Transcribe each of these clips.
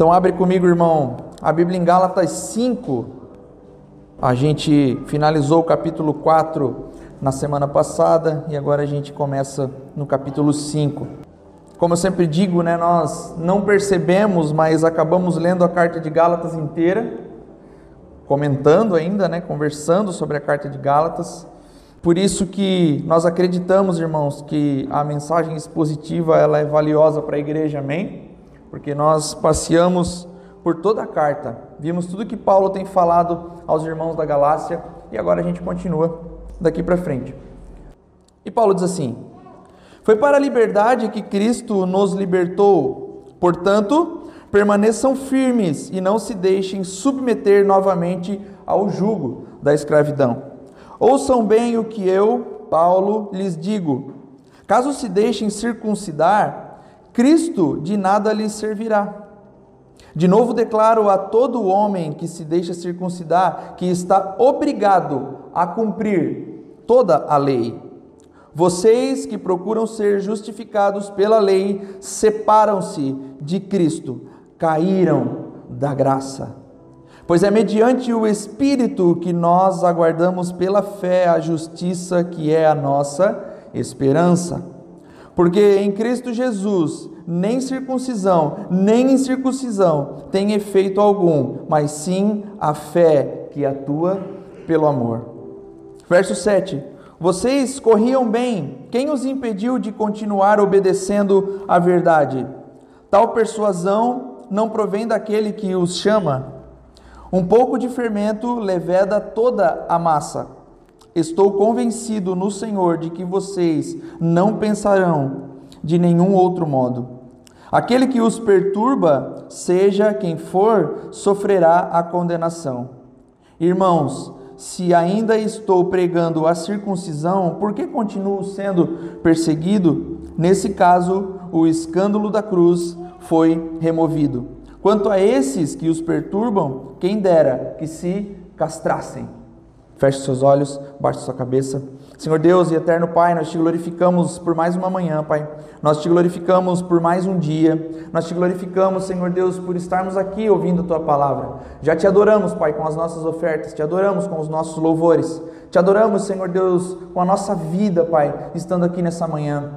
Então abre comigo, irmão, a Bíblia em Gálatas 5. A gente finalizou o capítulo 4 na semana passada e agora a gente começa no capítulo 5. Como eu sempre digo, né, nós não percebemos, mas acabamos lendo a carta de Gálatas inteira, comentando ainda, né, conversando sobre a carta de Gálatas. Por isso que nós acreditamos, irmãos, que a mensagem expositiva ela é valiosa para a igreja, amém? Porque nós passeamos por toda a carta, vimos tudo que Paulo tem falado aos irmãos da Galácia e agora a gente continua daqui para frente. E Paulo diz assim: Foi para a liberdade que Cristo nos libertou, portanto, permaneçam firmes e não se deixem submeter novamente ao jugo da escravidão. Ouçam bem o que eu, Paulo, lhes digo. Caso se deixem circuncidar, Cristo de nada lhes servirá. De novo declaro a todo homem que se deixa circuncidar que está obrigado a cumprir toda a lei. Vocês que procuram ser justificados pela lei separam-se de Cristo, caíram da graça. Pois é mediante o Espírito que nós aguardamos pela fé a justiça que é a nossa esperança. Porque em Cristo Jesus, nem circuncisão, nem incircuncisão tem efeito algum, mas sim a fé que atua pelo amor. Verso 7. Vocês corriam bem, quem os impediu de continuar obedecendo à verdade? Tal persuasão não provém daquele que os chama. Um pouco de fermento leveda toda a massa. Estou convencido no Senhor de que vocês não pensarão de nenhum outro modo. Aquele que os perturba, seja quem for, sofrerá a condenação. Irmãos, se ainda estou pregando a circuncisão, por que continuo sendo perseguido? Nesse caso, o escândalo da cruz foi removido. Quanto a esses que os perturbam, quem dera que se castrassem. Feche seus olhos, baixe sua cabeça. Senhor Deus e eterno Pai, nós te glorificamos por mais uma manhã, Pai. Nós te glorificamos por mais um dia. Nós te glorificamos, Senhor Deus, por estarmos aqui ouvindo a tua palavra. Já te adoramos, Pai, com as nossas ofertas, te adoramos com os nossos louvores. Te adoramos, Senhor Deus, com a nossa vida, Pai, estando aqui nessa manhã.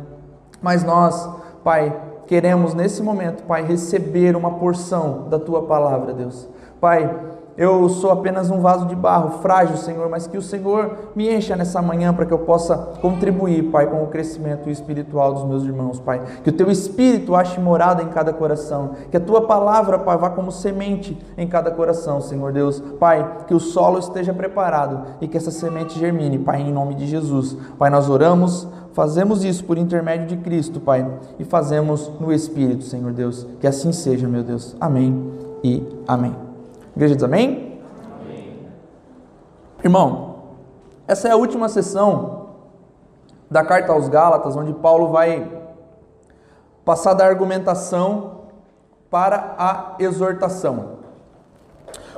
Mas nós, Pai, queremos nesse momento, Pai, receber uma porção da tua palavra, Deus. Pai, eu sou apenas um vaso de barro, frágil, Senhor, mas que o Senhor me encha nessa manhã para que eu possa contribuir, Pai, com o crescimento espiritual dos meus irmãos, Pai. Que o teu espírito ache morada em cada coração, que a tua palavra, Pai, vá como semente em cada coração, Senhor Deus. Pai, que o solo esteja preparado e que essa semente germine, Pai, em nome de Jesus. Pai, nós oramos, fazemos isso por intermédio de Cristo, Pai, e fazemos no Espírito, Senhor Deus. Que assim seja, meu Deus. Amém e amém. Igreja diz amém? amém? Irmão, essa é a última sessão da carta aos Gálatas, onde Paulo vai passar da argumentação para a exortação.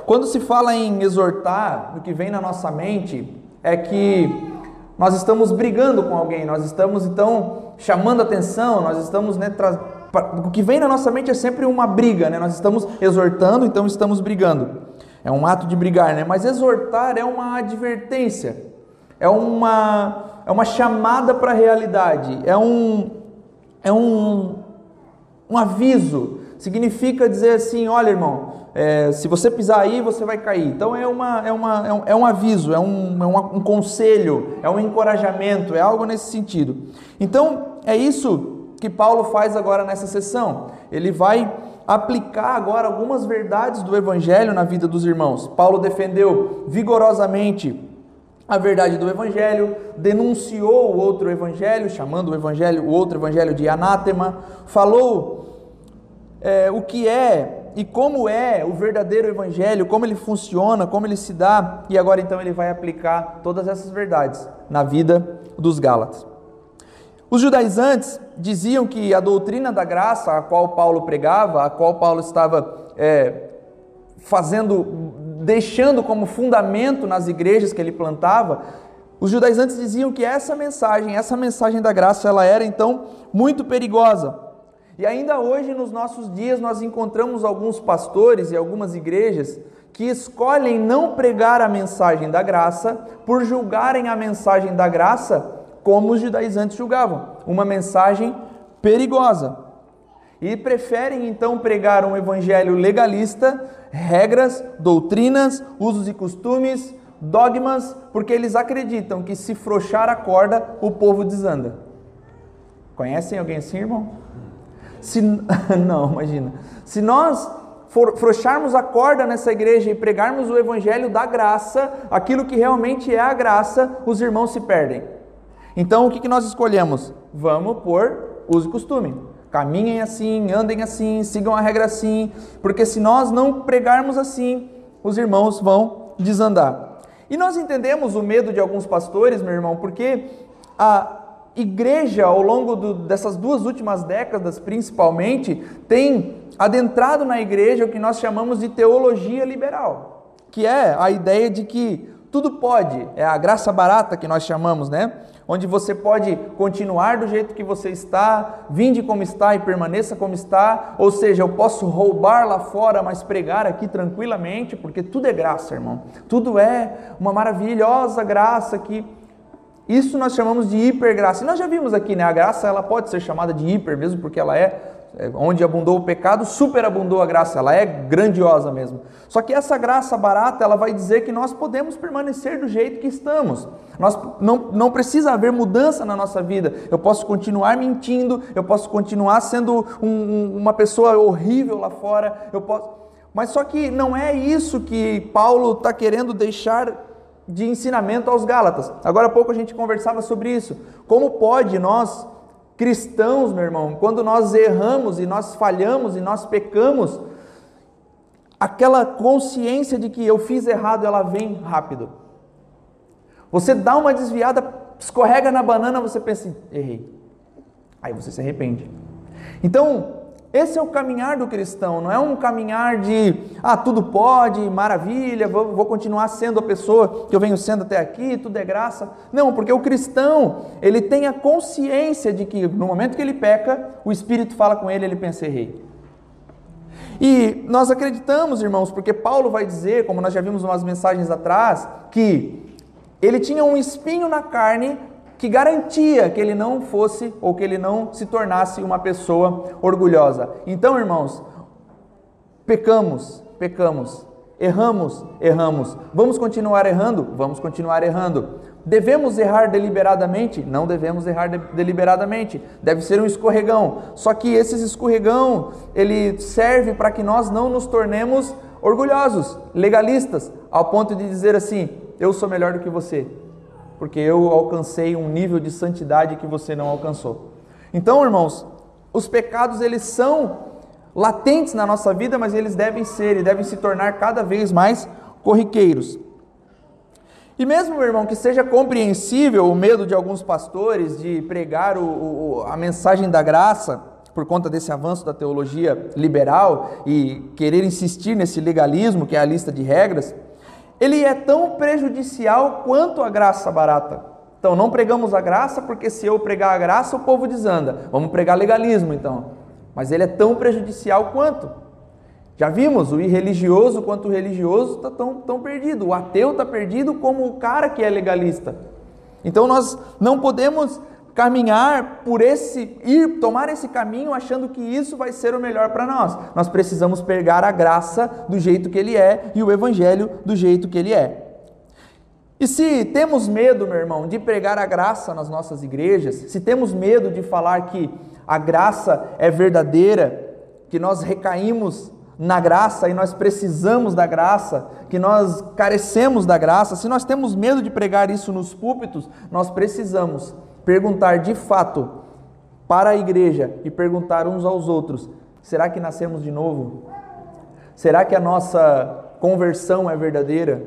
Quando se fala em exortar, o que vem na nossa mente é que nós estamos brigando com alguém, nós estamos então chamando atenção, nós estamos né, o que vem na nossa mente é sempre uma briga, né? Nós estamos exortando, então estamos brigando. É um ato de brigar, né? Mas exortar é uma advertência, é uma, é uma chamada para a realidade, é um, é um, um aviso. Significa dizer assim: olha, irmão, é, se você pisar aí, você vai cair. Então é, uma, é, uma, é, um, é um aviso, é, um, é um, um conselho, é um encorajamento, é algo nesse sentido. Então é isso que Paulo faz agora nessa sessão. Ele vai aplicar agora algumas verdades do evangelho na vida dos irmãos. Paulo defendeu vigorosamente a verdade do evangelho, denunciou o outro evangelho, chamando o evangelho, o outro evangelho de anátema, falou é, o que é e como é o verdadeiro evangelho, como ele funciona, como ele se dá, e agora então ele vai aplicar todas essas verdades na vida dos Gálatas. Os judaizantes diziam que a doutrina da graça, a qual Paulo pregava, a qual Paulo estava é, fazendo, deixando como fundamento nas igrejas que ele plantava, os judaizantes diziam que essa mensagem, essa mensagem da graça, ela era então muito perigosa. E ainda hoje, nos nossos dias, nós encontramos alguns pastores e algumas igrejas que escolhem não pregar a mensagem da graça por julgarem a mensagem da graça como os judaizantes julgavam, uma mensagem perigosa. E preferem então pregar um evangelho legalista, regras, doutrinas, usos e costumes, dogmas, porque eles acreditam que se frouxar a corda, o povo desanda. Conhecem alguém assim, irmão? Se não, imagina. Se nós for, frouxarmos a corda nessa igreja e pregarmos o evangelho da graça, aquilo que realmente é a graça, os irmãos se perdem. Então o que, que nós escolhemos? Vamos por uso e costume. Caminhem assim, andem assim, sigam a regra assim, porque se nós não pregarmos assim, os irmãos vão desandar. E nós entendemos o medo de alguns pastores, meu irmão, porque a igreja, ao longo do, dessas duas últimas décadas, principalmente, tem adentrado na igreja o que nós chamamos de teologia liberal, que é a ideia de que tudo pode, é a graça barata que nós chamamos, né? Onde você pode continuar do jeito que você está, vinde como está e permaneça como está, ou seja, eu posso roubar lá fora, mas pregar aqui tranquilamente, porque tudo é graça, irmão. Tudo é uma maravilhosa graça que isso nós chamamos de hipergraça. E nós já vimos aqui, né? A graça ela pode ser chamada de hiper mesmo porque ela é, onde abundou o pecado, superabundou a graça. Ela é grandiosa mesmo. Só que essa graça barata, ela vai dizer que nós podemos permanecer do jeito que estamos. Nós não, não precisa haver mudança na nossa vida. Eu posso continuar mentindo, eu posso continuar sendo um, uma pessoa horrível lá fora. Eu posso, mas só que não é isso que Paulo está querendo deixar de ensinamento aos Gálatas. Agora há pouco a gente conversava sobre isso. Como pode nós, cristãos, meu irmão, quando nós erramos e nós falhamos e nós pecamos, aquela consciência de que eu fiz errado, ela vem rápido. Você dá uma desviada, escorrega na banana, você pensa, errei. Aí você se arrepende. Então, esse é o caminhar do cristão, não é um caminhar de, ah, tudo pode, maravilha, vou, vou, continuar sendo a pessoa que eu venho sendo até aqui, tudo é graça. Não, porque o cristão, ele tem a consciência de que no momento que ele peca, o Espírito fala com ele, ele pensa, errei. E nós acreditamos, irmãos, porque Paulo vai dizer, como nós já vimos umas mensagens atrás, que ele tinha um espinho na carne que garantia que ele não fosse ou que ele não se tornasse uma pessoa orgulhosa. Então, irmãos, pecamos, pecamos, erramos, erramos. Vamos continuar errando? Vamos continuar errando. Devemos errar deliberadamente? Não devemos errar de deliberadamente. Deve ser um escorregão. Só que esses escorregão, ele serve para que nós não nos tornemos orgulhosos, legalistas, ao ponto de dizer assim: eu sou melhor do que você porque eu alcancei um nível de santidade que você não alcançou. Então, irmãos, os pecados eles são latentes na nossa vida, mas eles devem ser e devem se tornar cada vez mais corriqueiros. E mesmo, meu irmão, que seja compreensível o medo de alguns pastores de pregar o, o, a mensagem da graça, por conta desse avanço da teologia liberal e querer insistir nesse legalismo, que é a lista de regras, ele é tão prejudicial quanto a graça barata. Então, não pregamos a graça, porque se eu pregar a graça, o povo desanda. Vamos pregar legalismo, então. Mas ele é tão prejudicial quanto. Já vimos, o irreligioso quanto o religioso está tão, tão perdido. O ateu está perdido como o cara que é legalista. Então, nós não podemos caminhar por esse, ir tomar esse caminho achando que isso vai ser o melhor para nós. Nós precisamos pegar a graça do jeito que ele é e o evangelho do jeito que ele é. E se temos medo, meu irmão, de pregar a graça nas nossas igrejas, se temos medo de falar que a graça é verdadeira, que nós recaímos na graça e nós precisamos da graça, que nós carecemos da graça, se nós temos medo de pregar isso nos púlpitos, nós precisamos perguntar de fato para a igreja e perguntar uns aos outros: será que nascemos de novo? Será que a nossa conversão é verdadeira?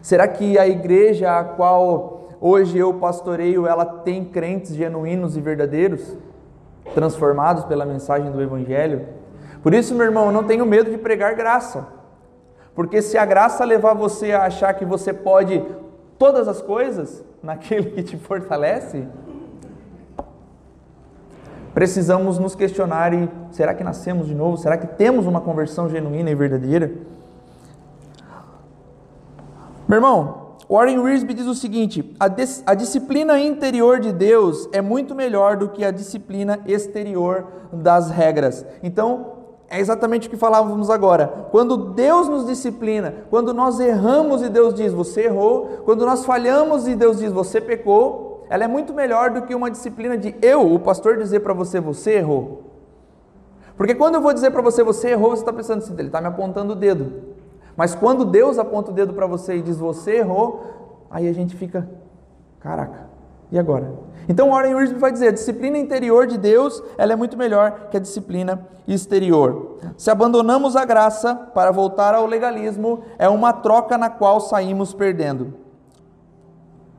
Será que a igreja a qual hoje eu pastoreio, ela tem crentes genuínos e verdadeiros, transformados pela mensagem do evangelho? Por isso, meu irmão, eu não tenho medo de pregar graça. Porque se a graça levar você a achar que você pode todas as coisas naquele que te fortalece? precisamos nos questionar e será que nascemos de novo? Será que temos uma conversão genuína e verdadeira? Meu irmão, Warren Wiersbe diz o seguinte: a, a, disciplina interior de Deus é muito melhor do que a disciplina exterior das regras. Então, é exatamente o que falávamos agora. Quando Deus nos disciplina, quando nós erramos e Deus diz você errou, quando nós falhamos e Deus diz você pecou, ela é muito melhor do que uma disciplina de eu, o pastor, dizer para você você errou. Porque quando eu vou dizer para você você errou, você está pensando assim, ele está me apontando o dedo. Mas quando Deus aponta o dedo para você e diz você errou, aí a gente fica, caraca, e agora? Então Warren Wiersbe vai dizer, a disciplina interior de Deus, ela é muito melhor que a disciplina exterior. Se abandonamos a graça para voltar ao legalismo, é uma troca na qual saímos perdendo.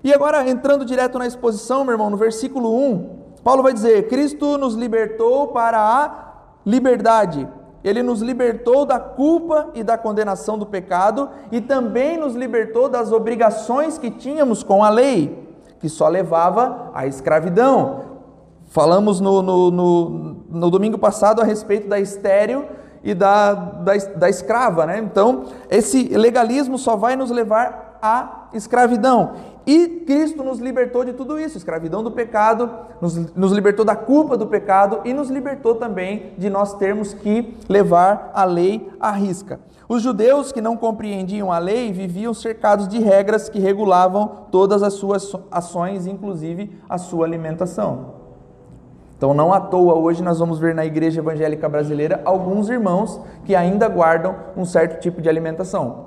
E agora, entrando direto na exposição, meu irmão, no versículo 1, Paulo vai dizer: Cristo nos libertou para a liberdade. Ele nos libertou da culpa e da condenação do pecado e também nos libertou das obrigações que tínhamos com a lei que só levava à escravidão. Falamos no, no, no, no domingo passado a respeito da estéreo e da, da, da escrava, né? Então, esse legalismo só vai nos levar à escravidão. E Cristo nos libertou de tudo isso, escravidão do pecado, nos, nos, libertou da culpa do pecado e nos libertou também de nós termos que levar a lei à risca. Os judeus que não compreendiam a lei viviam cercados de regras que regulavam todas as suas ações, inclusive a sua alimentação. Então, não à toa, hoje nós vamos ver na igreja evangélica brasileira alguns irmãos que ainda guardam um certo tipo de alimentação.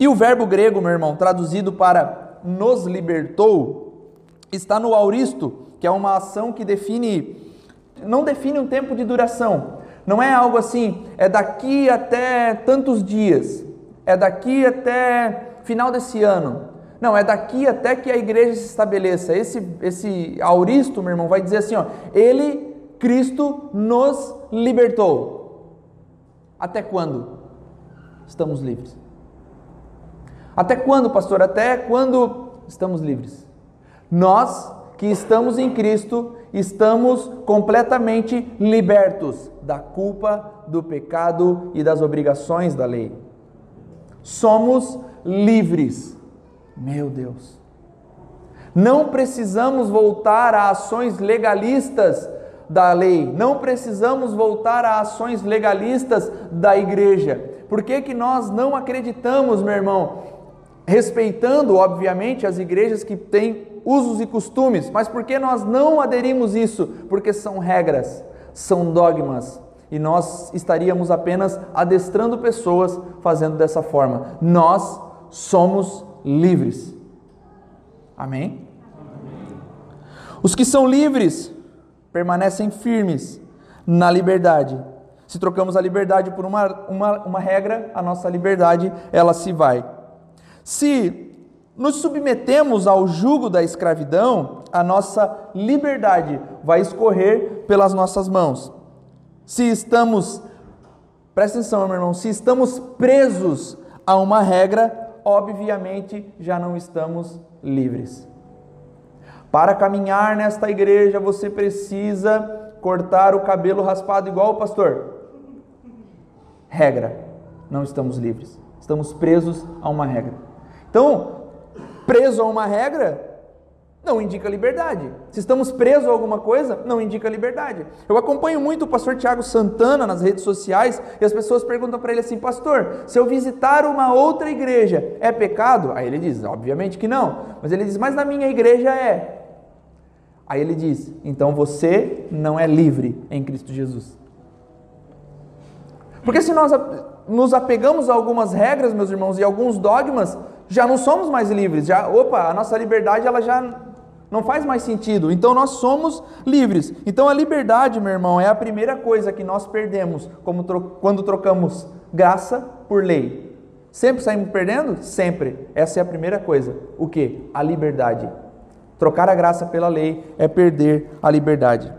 E o verbo grego, meu irmão, traduzido para nos libertou, está no auristo, que é uma ação que define, não define um tempo de duração, não é algo assim, é daqui até tantos dias, é daqui até final desse ano. Não, é daqui até que a igreja se estabeleça. Esse, esse auristo, meu irmão, vai dizer assim: ó, Ele, Cristo, nos libertou. Até quando estamos livres? Até quando, pastor? Até quando estamos livres? Nós que estamos em Cristo, estamos completamente libertos da culpa, do pecado e das obrigações da lei. Somos livres. Meu Deus. Não precisamos voltar a ações legalistas da lei, não precisamos voltar a ações legalistas da igreja. Por que, que nós não acreditamos, meu irmão, respeitando, obviamente, as igrejas que têm usos e costumes, mas por que nós não aderimos isso? Porque são regras, são dogmas, e nós estaríamos apenas adestrando pessoas fazendo dessa forma. Nós somos livres. Amém? Os que são livres permanecem firmes na liberdade. Se trocamos a liberdade por uma, uma, uma regra, a nossa liberdade ela se vai. Se nos submetemos ao jugo da escravidão, a nossa liberdade vai escorrer pelas nossas mãos. Se estamos, presta atenção, meu irmão, se estamos presos a uma regra, obviamente já não estamos livres. Para caminhar nesta igreja, você precisa cortar o cabelo raspado igual o pastor. Regra. Não estamos livres. Estamos presos a uma regra. Então, preso a uma regra, não indica liberdade. Se estamos presos a alguma coisa, não indica liberdade. Eu acompanho muito o pastor Tiago Santana nas redes sociais e as pessoas perguntam para ele assim: Pastor, se eu visitar uma outra igreja, é pecado? Aí ele diz: Obviamente que não. Mas ele diz: Mas na minha igreja é. Aí ele diz: Então você não é livre em Cristo Jesus. Porque se nós nos apegamos a algumas regras, meus irmãos, e alguns dogmas, já não somos mais livres. Já, opa, a nossa liberdade ela já não faz mais sentido. Então nós somos livres. Então a liberdade, meu irmão, é a primeira coisa que nós perdemos tro quando trocamos graça por lei. Sempre saímos perdendo? Sempre. Essa é a primeira coisa. O que? A liberdade. Trocar a graça pela lei é perder a liberdade.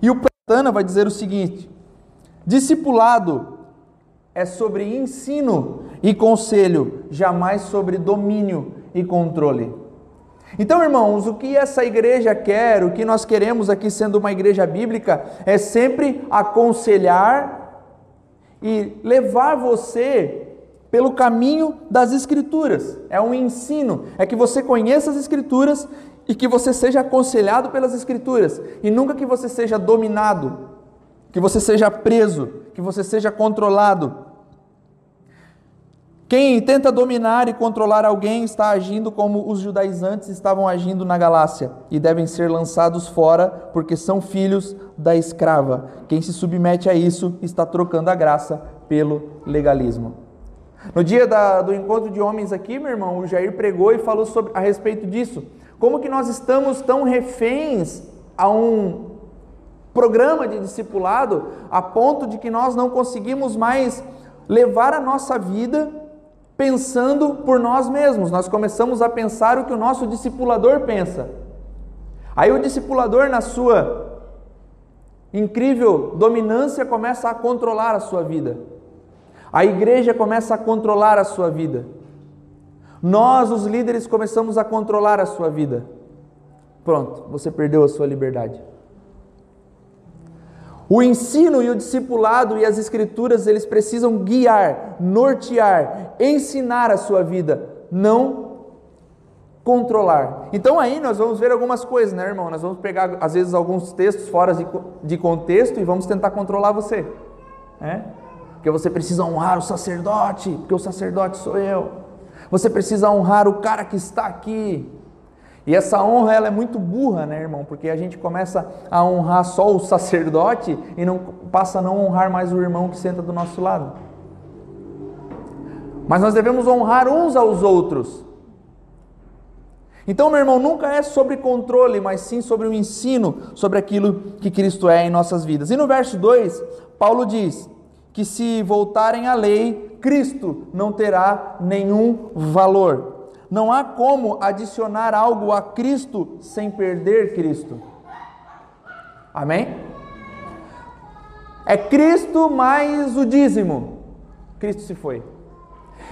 E o Platana vai dizer o seguinte: discipulado é sobre ensino e conselho, jamais sobre domínio e controle. Então, irmãos, o que essa igreja quer, o que nós queremos aqui sendo uma igreja bíblica, é sempre aconselhar e levar você pelo caminho das Escrituras. É um ensino, é que você conheça as Escrituras e que você seja aconselhado pelas Escrituras, e nunca que você seja dominado, que você seja preso, que você seja controlado. Quem tenta dominar e controlar alguém está agindo como os judaizantes estavam agindo na Galácia e devem ser lançados fora porque são filhos da escrava. Quem se submete a isso está trocando a graça pelo legalismo. No dia da, do encontro de homens aqui, meu irmão, o Jair pregou e falou sobre, a respeito disso. Como que nós estamos tão reféns a um programa de discipulado a ponto de que nós não conseguimos mais levar a nossa vida pensando por nós mesmos, nós começamos a pensar o que o nosso discipulador pensa. Aí o discipulador, na sua incrível dominância, começa a controlar a sua vida. A igreja começa a controlar a sua vida. Nós, os líderes, começamos a controlar a sua vida. Pronto, você perdeu a sua liberdade. O ensino e o discipulado e as escrituras, eles precisam guiar, nortear, ensinar a sua vida, não controlar. Então aí nós vamos ver algumas coisas, né, irmão? Nós vamos pegar às vezes alguns textos fora de, de contexto e vamos tentar controlar você, né? Porque você precisa honrar o sacerdote, porque o sacerdote sou eu. Você precisa honrar o cara que está aqui, e essa honra ela é muito burra, né, irmão? Porque a gente começa a honrar só o sacerdote e não passa a não honrar mais o irmão que senta do nosso lado. Mas nós devemos honrar uns aos outros. Então, meu irmão, nunca é sobre controle, mas sim sobre o ensino sobre aquilo que Cristo é em nossas vidas. E no verso 2, Paulo diz que se voltarem à lei, Cristo não terá nenhum valor. Não há como adicionar algo a Cristo sem perder Cristo. Amém? É Cristo mais o dízimo. Cristo se foi.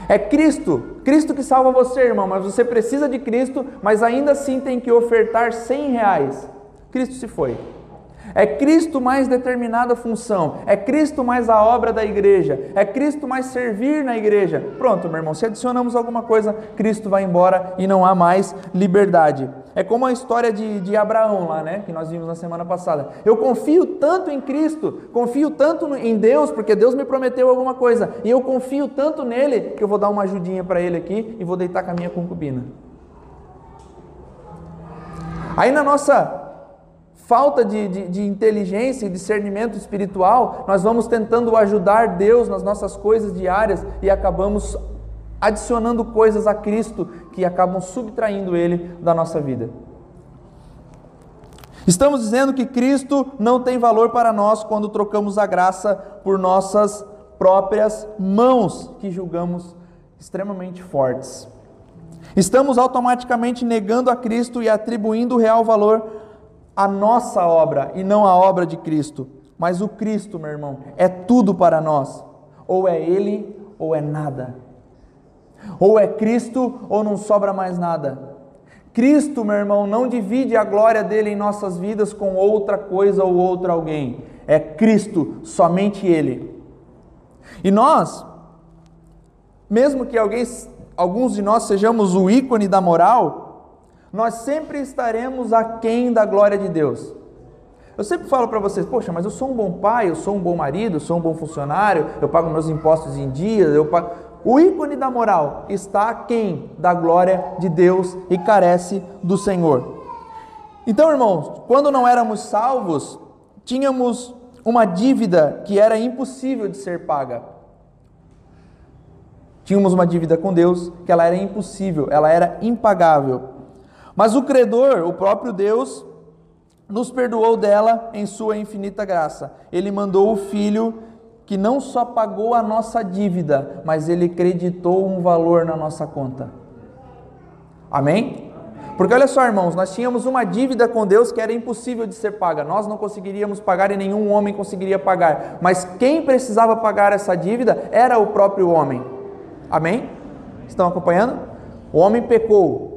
É Cristo, Cristo que salva você, irmão, mas você precisa de Cristo, mas ainda assim tem que ofertar 100 reais. Cristo se foi. É Cristo mais determinada função, é Cristo mais a obra da igreja, é Cristo mais servir na igreja. Pronto, meu irmão, se adicionamos alguma coisa, Cristo vai embora e não há mais liberdade. É como a história de, de Abraão lá, né, que nós vimos na semana passada. Eu confio tanto em Cristo, confio tanto em Deus, porque Deus me prometeu alguma coisa, e eu confio tanto nele que eu vou dar uma ajudinha para ele aqui e vou deitar com a minha concubina. Aí na nossa falta de, de, de, inteligência e discernimento espiritual, nós vamos tentando ajudar Deus nas nossas coisas diárias e acabamos adicionando coisas a Cristo que acabam subtraindo Ele da nossa vida. Estamos dizendo que Cristo não tem valor para nós quando trocamos a graça por nossas próprias mãos, que julgamos extremamente fortes. Estamos automaticamente negando a Cristo e atribuindo o real valor a nossa obra e não a obra de Cristo. Mas o Cristo, meu irmão, é tudo para nós. Ou é Ele ou é nada. Ou é Cristo ou não sobra mais nada. Cristo, meu irmão, não divide a glória dele em nossas vidas com outra coisa ou outro alguém. É Cristo, somente Ele. E nós, mesmo que alguém, alguns de nós sejamos o ícone da moral, nós sempre estaremos aquém da glória de Deus. Eu sempre falo para vocês, poxa, mas eu sou um bom pai, eu sou um bom marido, eu sou um bom funcionário, eu pago meus impostos em dia, eu pago... O ícone da moral está aquém da glória de Deus e carece do Senhor. Então, irmãos, quando não éramos salvos, tínhamos uma dívida que era impossível de ser paga. Tínhamos uma dívida com Deus que ela era impossível, ela era impagável. Mas o credor, o próprio Deus, nos perdoou dela em sua infinita graça. Ele mandou o filho que não só pagou a nossa dívida, mas ele creditou um valor na nossa conta. Amém? Porque olha só, irmãos, nós tínhamos uma dívida com Deus que era impossível de ser paga. Nós não conseguiríamos pagar e nenhum homem conseguiria pagar. Mas quem precisava pagar essa dívida era o próprio homem. Amém? Estão acompanhando? O homem pecou,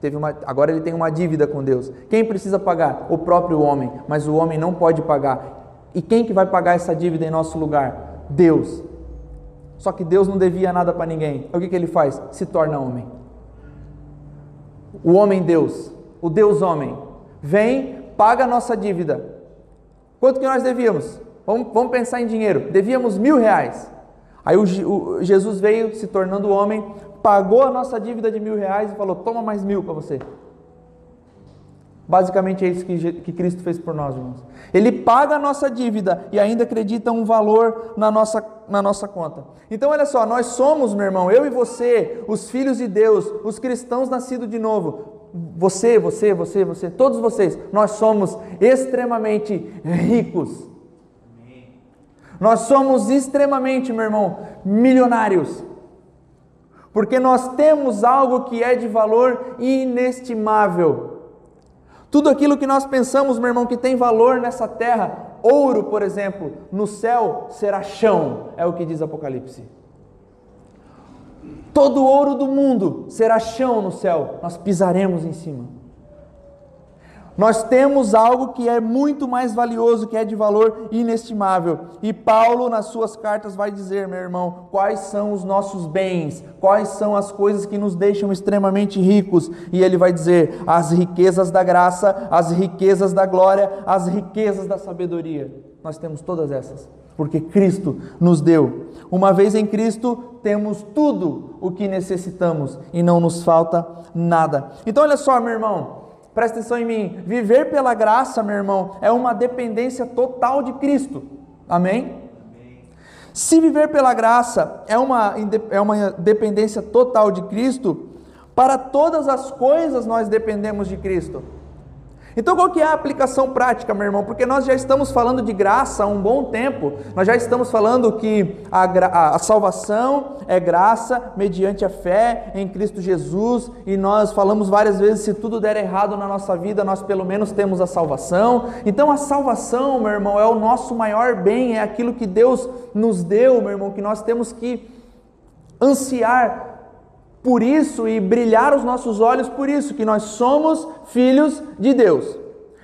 Teve uma, agora ele tem uma dívida com Deus. Quem precisa pagar? O próprio homem, mas o homem não pode pagar. E quem que vai pagar essa dívida em nosso lugar? Deus. Só que Deus não devia nada para ninguém. O que, que ele faz? Se torna homem. O homem Deus, o Deus homem, vem, paga a nossa dívida. Quanto que nós devíamos? Vamos, vamos pensar em dinheiro. Devíamos mil reais. Aí o, o, Jesus veio se tornando homem, pagou a nossa dívida de mil reais e falou: toma mais mil para você. Basicamente é isso que, que Cristo fez por nós, irmãos. Ele paga a nossa dívida e ainda acredita um valor na nossa, na nossa conta. Então, olha só, nós somos, meu irmão, eu e você, os filhos de Deus, os cristãos nascidos de novo. Você, você, você, você, todos vocês, nós somos extremamente ricos. Nós somos extremamente, meu irmão, milionários. Porque nós temos algo que é de valor inestimável. Tudo aquilo que nós pensamos, meu irmão, que tem valor nessa terra, ouro, por exemplo, no céu será chão, é o que diz Apocalipse. Todo ouro do mundo será chão no céu, nós pisaremos em cima. Nós temos algo que é muito mais valioso, que é de valor inestimável. E Paulo, nas suas cartas, vai dizer, meu irmão, quais são os nossos bens, quais são as coisas que nos deixam extremamente ricos. E ele vai dizer: as riquezas da graça, as riquezas da glória, as riquezas da sabedoria. Nós temos todas essas, porque Cristo nos deu. Uma vez em Cristo, temos tudo o que necessitamos e não nos falta nada. Então, olha só, meu irmão. Presta atenção em mim. Viver pela graça, meu irmão, é uma dependência total de Cristo. Amém? Se viver pela graça é uma, é uma dependência total de Cristo, para todas as coisas nós dependemos de Cristo. Então, qual que é a aplicação prática, meu irmão? Porque nós já estamos falando de graça há um bom tempo. Nós já estamos falando que a, a, a salvação é graça mediante a fé em Cristo Jesus. E nós falamos várias vezes: se tudo der errado na nossa vida, nós pelo menos temos a salvação. Então, a salvação, meu irmão, é o nosso maior bem, é aquilo que Deus nos deu, meu irmão, que nós temos que ansiar por isso e brilhar os nossos olhos por isso, que nós somos filhos de Deus.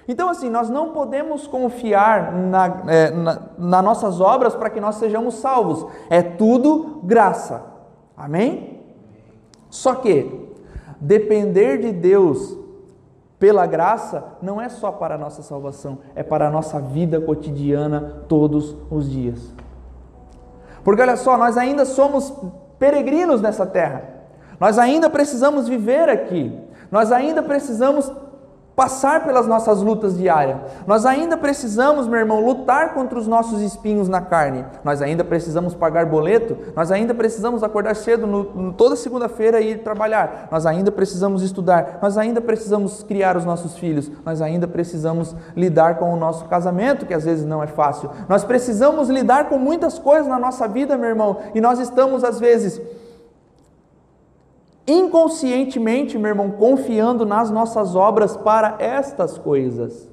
Então, assim, nós não podemos confiar na, é, na, nas nossas obras para que nós sejamos salvos. É tudo graça. Amém? Só que depender de Deus pela graça não é só para a nossa salvação, é para a nossa vida cotidiana todos os dias. Porque olha só, nós ainda somos peregrinos nessa terra. Nós ainda precisamos viver aqui. Nós ainda precisamos passar pelas nossas lutas diárias. Nós ainda precisamos, meu irmão, lutar contra os nossos espinhos na carne. Nós ainda precisamos pagar boleto. Nós ainda precisamos acordar cedo no, no, toda segunda-feira e ir trabalhar. Nós ainda precisamos estudar. Nós ainda precisamos criar os nossos filhos. Nós ainda precisamos lidar com o nosso casamento, que às vezes não é fácil. Nós precisamos lidar com muitas coisas na nossa vida, meu irmão. E nós estamos, às vezes, inconscientemente, meu irmão, confiando nas nossas obras para estas coisas.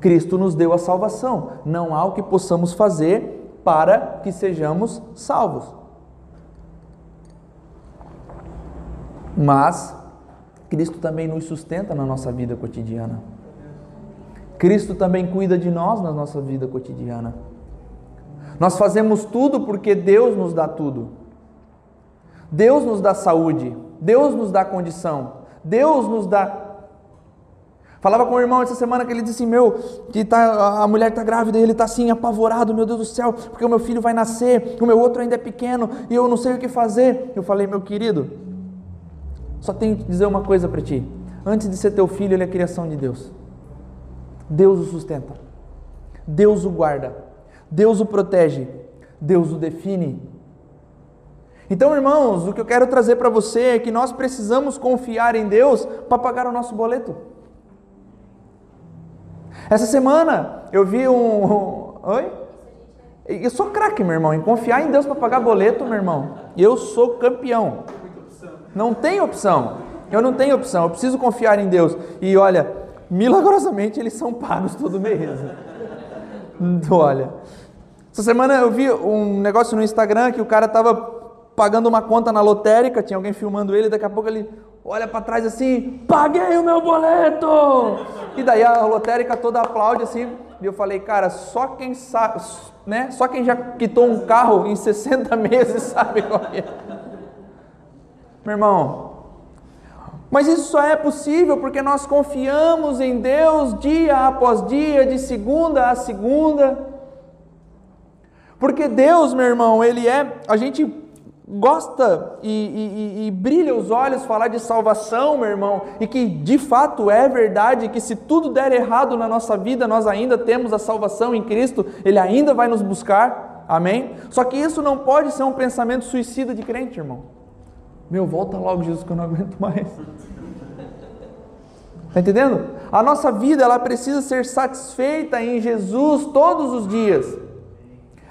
Cristo nos deu a salvação, não há o que possamos fazer para que sejamos salvos. Mas Cristo também nos sustenta na nossa vida cotidiana. Cristo também cuida de nós na nossa vida cotidiana. Nós fazemos tudo porque Deus nos dá tudo. Deus nos dá saúde, Deus nos dá condição, Deus nos dá. Falava com o irmão essa semana que ele disse assim: Meu, que tá, a mulher está grávida e ele está assim, apavorado, meu Deus do céu, porque o meu filho vai nascer, o meu outro ainda é pequeno e eu não sei o que fazer. Eu falei, meu querido, só tenho que dizer uma coisa para ti: antes de ser teu filho, ele é criação de Deus. Deus o sustenta, Deus o guarda, Deus o protege, Deus o define, então, irmãos, o que eu quero trazer para você é que nós precisamos confiar em Deus para pagar o nosso boleto. Essa semana eu vi um. Oi? Eu sou craque, meu irmão, em confiar em Deus para pagar boleto, meu irmão. Eu sou campeão. Não tem opção. Eu não tenho opção. Eu preciso confiar em Deus. E olha, milagrosamente eles são pagos todo mês. Olha. Essa semana eu vi um negócio no Instagram que o cara estava pagando uma conta na lotérica, tinha alguém filmando ele, daqui a pouco ele, olha para trás assim, paguei o meu boleto! E daí a lotérica toda aplaude assim, e eu falei, cara, só quem sabe, né? Só quem já quitou um carro em 60 meses sabe qual é. Meu irmão, mas isso só é possível porque nós confiamos em Deus dia após dia, de segunda a segunda. Porque Deus, meu irmão, Ele é. A gente gosta e, e, e, brilha os olhos falar de salvação, meu irmão, e que de fato é verdade que se tudo der errado na nossa vida, nós ainda temos a salvação em Cristo, Ele ainda vai nos buscar, amém? Só que isso não pode ser um pensamento suicida de crente, irmão. Meu, volta logo, Jesus, que eu não aguento mais. Está entendendo? A nossa vida ela precisa ser satisfeita em Jesus todos os dias.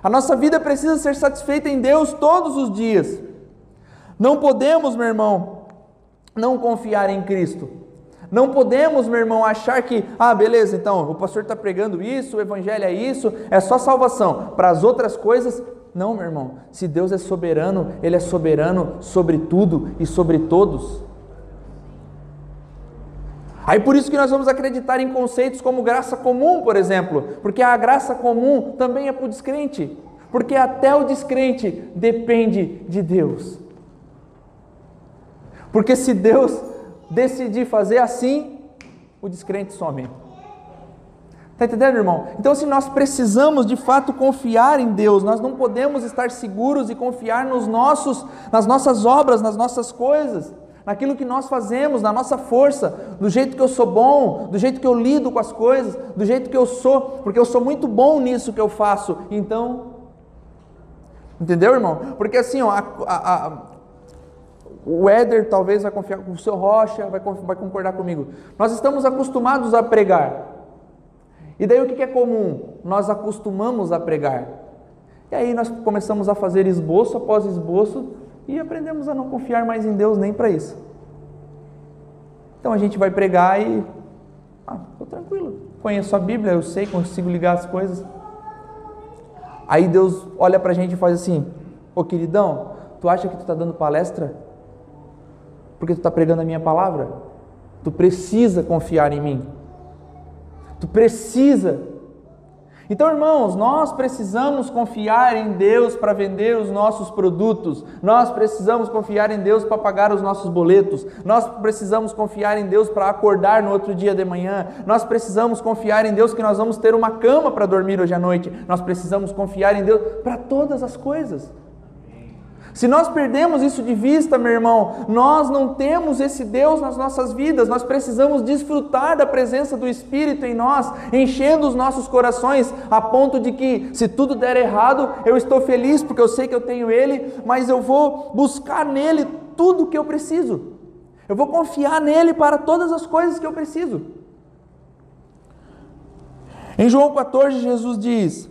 A nossa vida precisa ser satisfeita em Deus todos os dias. Não podemos, meu irmão, não confiar em Cristo. Não podemos, meu irmão, achar que, ah, beleza, então o pastor está pregando isso, o evangelho é isso, é só salvação. Para as outras coisas, não, meu irmão. Se Deus é soberano, Ele é soberano sobre tudo e sobre todos. Aí por isso que nós vamos acreditar em conceitos como graça comum, por exemplo, porque a graça comum também é para o descrente, porque até o descrente depende de Deus. Porque se Deus decidir fazer assim, o descrente some. Está entendendo, irmão? Então, se nós precisamos de fato confiar em Deus, nós não podemos estar seguros e confiar nos nossos, nas nossas obras, nas nossas coisas naquilo que nós fazemos, na nossa força, do jeito que eu sou bom, do jeito que eu lido com as coisas, do jeito que eu sou, porque eu sou muito bom nisso que eu faço. Então, entendeu, irmão? Porque assim, ó, a, a, a, o Éder talvez vai confiar com o seu Rocha, vai, vai concordar comigo. Nós estamos acostumados a pregar. E daí o que é comum? Nós acostumamos a pregar. E aí nós começamos a fazer esboço após esboço e aprendemos a não confiar mais em Deus nem para isso. Então a gente vai pregar e. Ah, estou tranquilo. Conheço a Bíblia, eu sei, consigo ligar as coisas. Aí Deus olha para a gente e faz assim: Ô queridão, tu acha que tu está dando palestra? Porque tu está pregando a minha palavra? Tu precisa confiar em mim. Tu precisa então, irmãos, nós precisamos confiar em Deus para vender os nossos produtos, nós precisamos confiar em Deus para pagar os nossos boletos, nós precisamos confiar em Deus para acordar no outro dia de manhã, nós precisamos confiar em Deus que nós vamos ter uma cama para dormir hoje à noite, nós precisamos confiar em Deus para todas as coisas. Se nós perdemos isso de vista, meu irmão, nós não temos esse Deus nas nossas vidas. Nós precisamos desfrutar da presença do Espírito em nós, enchendo os nossos corações, a ponto de que, se tudo der errado, eu estou feliz porque eu sei que eu tenho Ele, mas eu vou buscar nele tudo o que eu preciso. Eu vou confiar nele para todas as coisas que eu preciso. Em João 14, Jesus diz: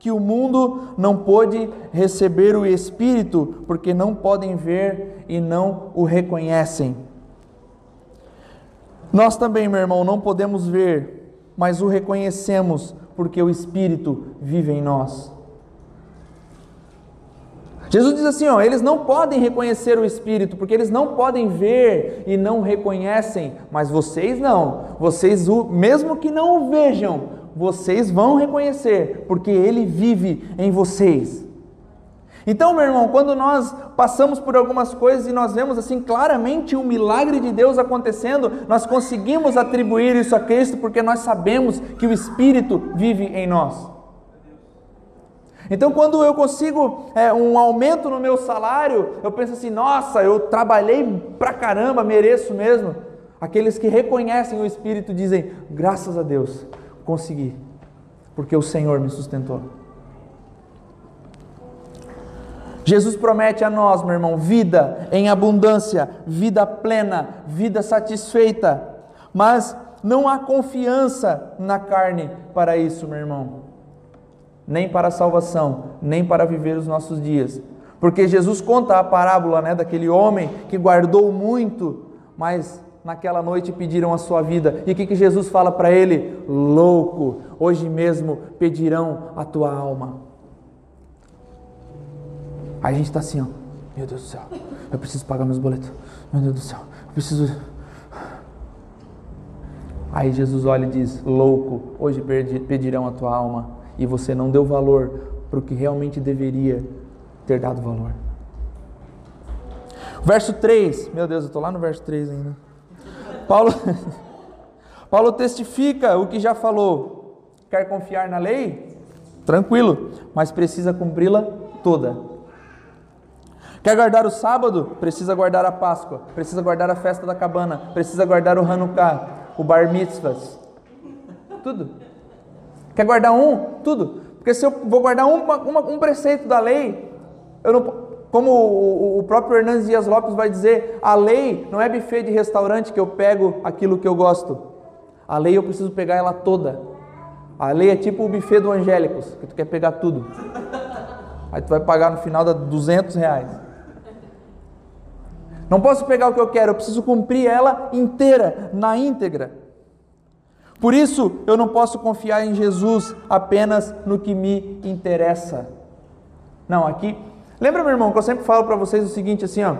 que o mundo não pôde receber o Espírito, porque não podem ver e não o reconhecem. Nós também, meu irmão, não podemos ver, mas o reconhecemos, porque o Espírito vive em nós. Jesus diz assim: ó, eles não podem reconhecer o Espírito, porque eles não podem ver e não reconhecem, mas vocês não, vocês, mesmo que não o vejam, vocês vão reconhecer, porque Ele vive em vocês. Então, meu irmão, quando nós passamos por algumas coisas e nós vemos assim claramente o milagre de Deus acontecendo, nós conseguimos atribuir isso a Cristo porque nós sabemos que o Espírito vive em nós. Então, quando eu consigo é, um aumento no meu salário, eu penso assim: nossa, eu trabalhei pra caramba, mereço mesmo. Aqueles que reconhecem o Espírito dizem: graças a Deus, consegui, porque o Senhor me sustentou. Jesus promete a nós, meu irmão, vida em abundância, vida plena, vida satisfeita, mas não há confiança na carne para isso, meu irmão, nem para a salvação, nem para viver os nossos dias, porque Jesus conta a parábola né, daquele homem que guardou muito, mas naquela noite pediram a sua vida. E o que, que Jesus fala para ele? Louco, hoje mesmo pedirão a tua alma. Aí a gente está assim, ó, meu Deus do céu, eu preciso pagar meus boletos. Meu Deus do céu, Eu preciso. Aí Jesus olha e diz: Louco, hoje pedirão a tua alma e você não deu valor para o que realmente deveria ter dado valor. Verso 3, meu Deus, eu estou lá no verso 3 ainda. Paulo, Paulo testifica o que já falou. Quer confiar na lei? Tranquilo, mas precisa cumpri-la toda. Quer guardar o sábado? Precisa guardar a Páscoa, precisa guardar a festa da cabana, precisa guardar o Hanukkah, o Bar Mitzvahs. Tudo. Quer guardar um? Tudo. Porque se eu vou guardar um, uma, um preceito da lei, eu não, como o, próprio Hernandes Dias Lopes vai dizer, a lei não é buffet de restaurante que eu pego aquilo que eu gosto. A lei eu preciso pegar ela toda. A lei é tipo o buffet do Angélicos, que tu quer pegar tudo. Aí tu vai pagar no final de 200 reais. Não posso pegar o que eu quero, eu preciso cumprir ela inteira, na íntegra. Por isso, eu não posso confiar em Jesus apenas no que me interessa. Não, aqui. Lembra, meu irmão, que eu sempre falo para vocês o seguinte, assim, ó,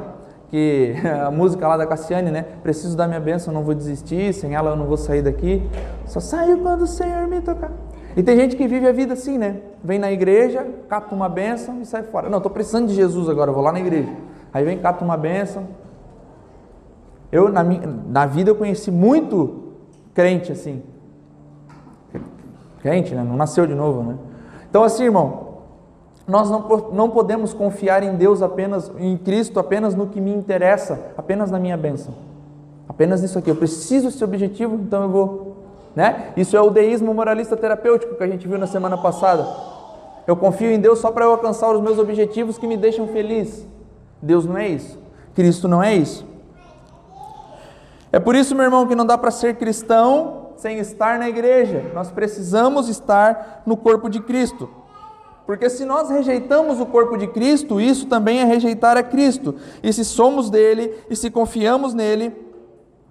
que a música lá da Cassiane, né? Preciso da minha bênção, não vou desistir, sem ela eu não vou sair daqui. Só saio quando o Senhor me tocar. E tem gente que vive a vida assim, né? Vem na igreja, capta uma bênção e sai fora. Não, estou precisando de Jesus agora, vou lá na igreja. Aí vem, capta uma bênção. Eu, na, minha, na vida, eu conheci muito crente assim. Crente, né? Não nasceu de novo, né? Então, assim, irmão, nós não, não podemos confiar em Deus apenas, em Cristo apenas no que me interessa, apenas na minha bênção. Apenas nisso aqui. Eu preciso desse objetivo, então eu vou. Né? Isso é o deísmo moralista terapêutico que a gente viu na semana passada. Eu confio em Deus só para eu alcançar os meus objetivos que me deixam feliz. Deus não é isso. Cristo não é isso. É por isso, meu irmão, que não dá para ser cristão sem estar na igreja. Nós precisamos estar no corpo de Cristo. Porque se nós rejeitamos o corpo de Cristo, isso também é rejeitar a Cristo. E se somos dele e se confiamos nele,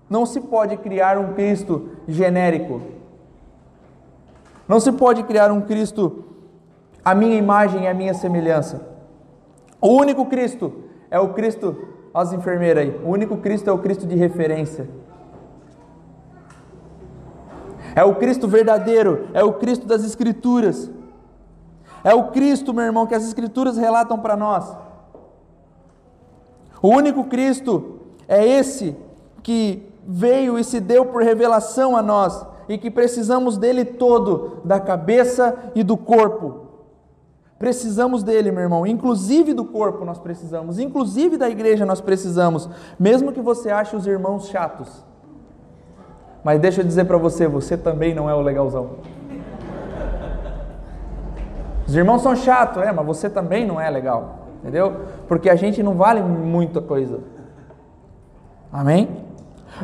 não se pode criar um Cristo genérico. Não se pode criar um Cristo a minha imagem e a minha semelhança. O único Cristo é o Cristo as enfermeiras aí. O único Cristo é o Cristo de referência. É o Cristo verdadeiro, é o Cristo das Escrituras. É o Cristo, meu irmão, que as Escrituras relatam para nós. O único Cristo é esse que veio e se deu por revelação a nós e que precisamos dele todo, da cabeça e do corpo. Precisamos dele, meu irmão. Inclusive do corpo nós precisamos, inclusive da igreja nós precisamos, mesmo que você ache os irmãos chatos. Mas deixa eu dizer para você, você também não é o legalzão. Os irmãos são chatos, é, mas você também não é legal, entendeu? Porque a gente não vale muita coisa. Amém?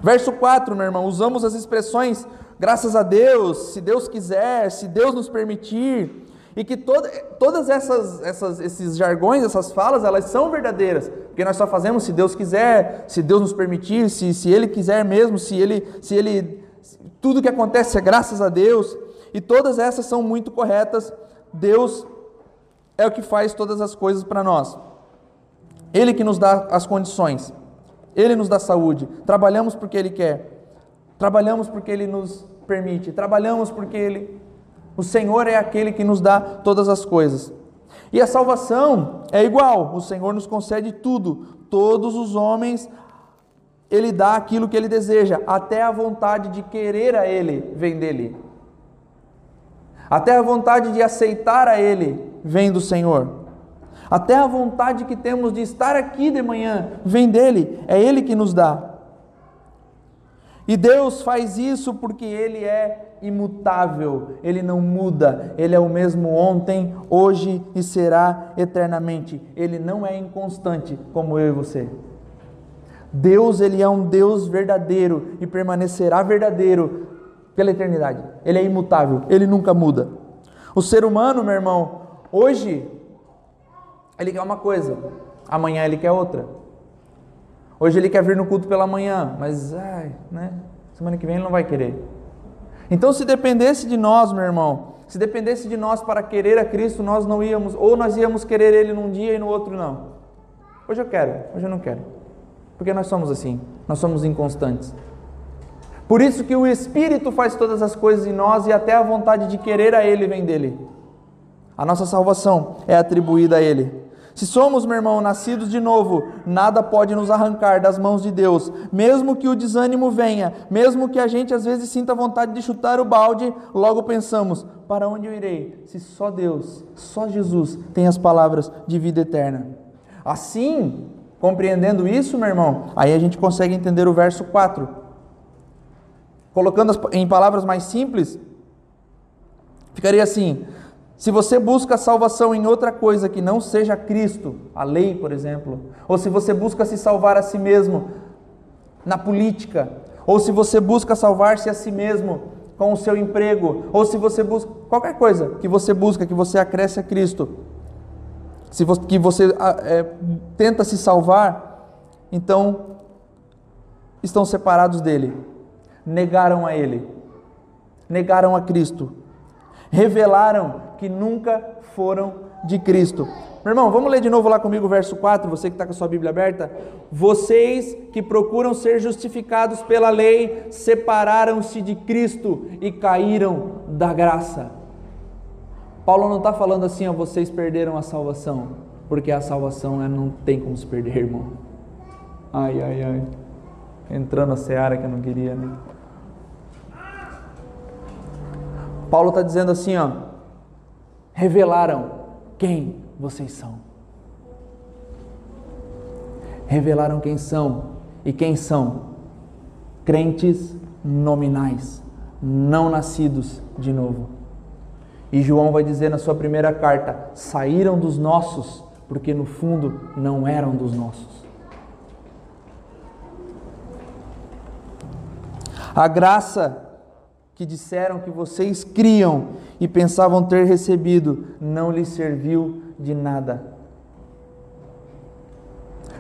Verso 4, meu irmão, usamos as expressões graças a Deus, se Deus quiser, se Deus nos permitir, e que toda, todas essas, essas, esses jargões, essas falas, elas são verdadeiras, porque nós só fazemos se Deus quiser, se Deus nos permitir, se, se Ele quiser mesmo, se Ele, se Ele, tudo que acontece é graças a Deus, e todas essas são muito corretas. Deus é o que faz todas as coisas para nós. Ele que nos dá as condições. Ele nos dá saúde. Trabalhamos porque Ele quer. Trabalhamos porque Ele nos permite. Trabalhamos porque Ele o Senhor é aquele que nos dá todas as coisas. E a salvação é igual, o Senhor nos concede tudo. Todos os homens, Ele dá aquilo que Ele deseja, até a vontade de querer a Ele vem dele. Até a vontade de aceitar a Ele vem do Senhor. Até a vontade que temos de estar aqui de manhã vem dele, é Ele que nos dá. E Deus faz isso porque Ele é imutável, Ele não muda, Ele é o mesmo ontem, hoje e será eternamente. Ele não é inconstante como eu e você. Deus, Ele é um Deus verdadeiro e permanecerá verdadeiro pela eternidade. Ele é imutável, Ele nunca muda. O ser humano, meu irmão, hoje, ele quer uma coisa, amanhã ele quer outra. Hoje ele quer vir no culto pela manhã, mas ai, né? Semana que vem ele não vai querer. Então, se dependesse de nós, meu irmão, se dependesse de nós para querer a Cristo, nós não íamos, ou nós íamos querer Ele num dia e no outro não. Hoje eu quero, hoje eu não quero. Porque nós somos assim. nós somos inconstantes. Por isso que o Espírito faz todas as coisas em nós e até a vontade de querer a Ele vem dele. A nossa salvação é atribuída a Ele. Se somos, meu irmão, nascidos de novo, nada pode nos arrancar das mãos de Deus. Mesmo que o desânimo venha, mesmo que a gente às vezes sinta vontade de chutar o balde, logo pensamos: para onde eu irei? Se só Deus, só Jesus tem as palavras de vida eterna. Assim, compreendendo isso, meu irmão, aí a gente consegue entender o verso 4. Colocando em palavras mais simples, ficaria assim: se você busca salvação em outra coisa que não seja Cristo, a lei, por exemplo, ou se você busca se salvar a si mesmo na política, ou se você busca salvar-se a si mesmo com o seu emprego, ou se você busca qualquer coisa que você busca, que você acresce a Cristo, se você, que você é, tenta se salvar, então estão separados dele, negaram a ele, negaram a Cristo, revelaram que nunca foram de Cristo. Meu irmão, vamos ler de novo lá comigo o verso 4, você que está com a sua Bíblia aberta. Vocês que procuram ser justificados pela lei, separaram-se de Cristo e caíram da graça. Paulo não está falando assim, ó, vocês perderam a salvação, porque a salvação é, não tem como se perder, irmão. Ai, ai, ai. Entrando a seara que eu não queria, né? Paulo está dizendo assim, ó, revelaram quem vocês são. Revelaram quem são e quem são crentes nominais, não nascidos de novo. E João vai dizer na sua primeira carta: saíram dos nossos, porque no fundo não eram dos nossos. A graça que disseram que vocês criam e pensavam ter recebido, não lhes serviu de nada.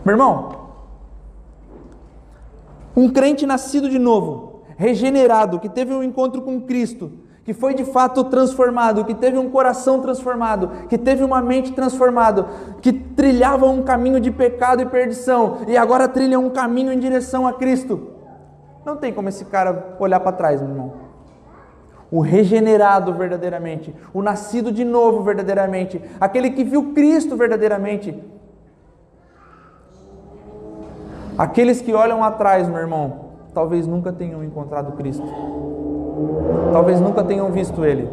Meu irmão, um crente nascido de novo, regenerado, que teve um encontro com Cristo, que foi de fato transformado, que teve um coração transformado, que teve uma mente transformada, que trilhava um caminho de pecado e perdição e agora trilha um caminho em direção a Cristo. Não tem como esse cara olhar para trás, meu irmão o regenerado verdadeiramente, o nascido de novo verdadeiramente, aquele que viu Cristo verdadeiramente. Aqueles que olham atrás, meu irmão, talvez nunca tenham encontrado Cristo, talvez nunca tenham visto Ele.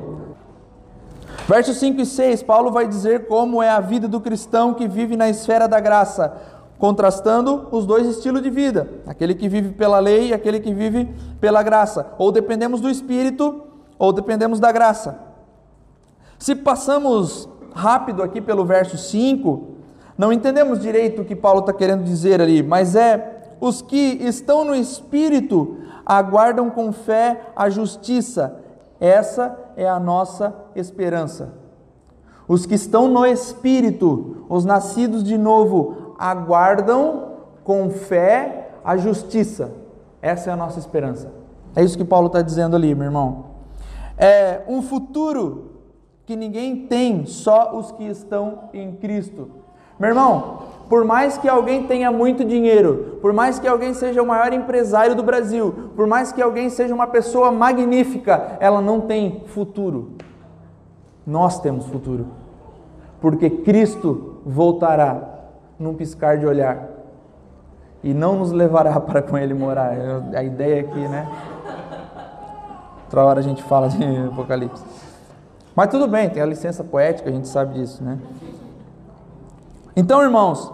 Versos 5 e 6, Paulo vai dizer como é a vida do cristão que vive na esfera da graça, contrastando os dois estilos de vida, aquele que vive pela lei e aquele que vive pela graça. Ou dependemos do Espírito ou dependemos da graça. Se passamos rápido aqui pelo verso 5, não entendemos direito o que Paulo está querendo dizer ali, mas é: os que estão no Espírito aguardam com fé a justiça, essa é a nossa esperança. Os que estão no Espírito, os nascidos de novo, aguardam com fé a justiça, essa é a nossa esperança. É isso que Paulo está dizendo ali, meu irmão é um futuro que ninguém tem, só os que estão em Cristo. Meu irmão, por mais que alguém tenha muito dinheiro, por mais que alguém seja o maior empresário do Brasil, por mais que alguém seja uma pessoa magnífica, ela não tem futuro. Nós temos futuro. Porque Cristo voltará num piscar de olhar e não nos levará para com ele morar. A ideia aqui, né? Outra hora a gente fala de Apocalipse. Mas tudo bem, tem a licença poética, a gente sabe disso, né? Então, irmãos,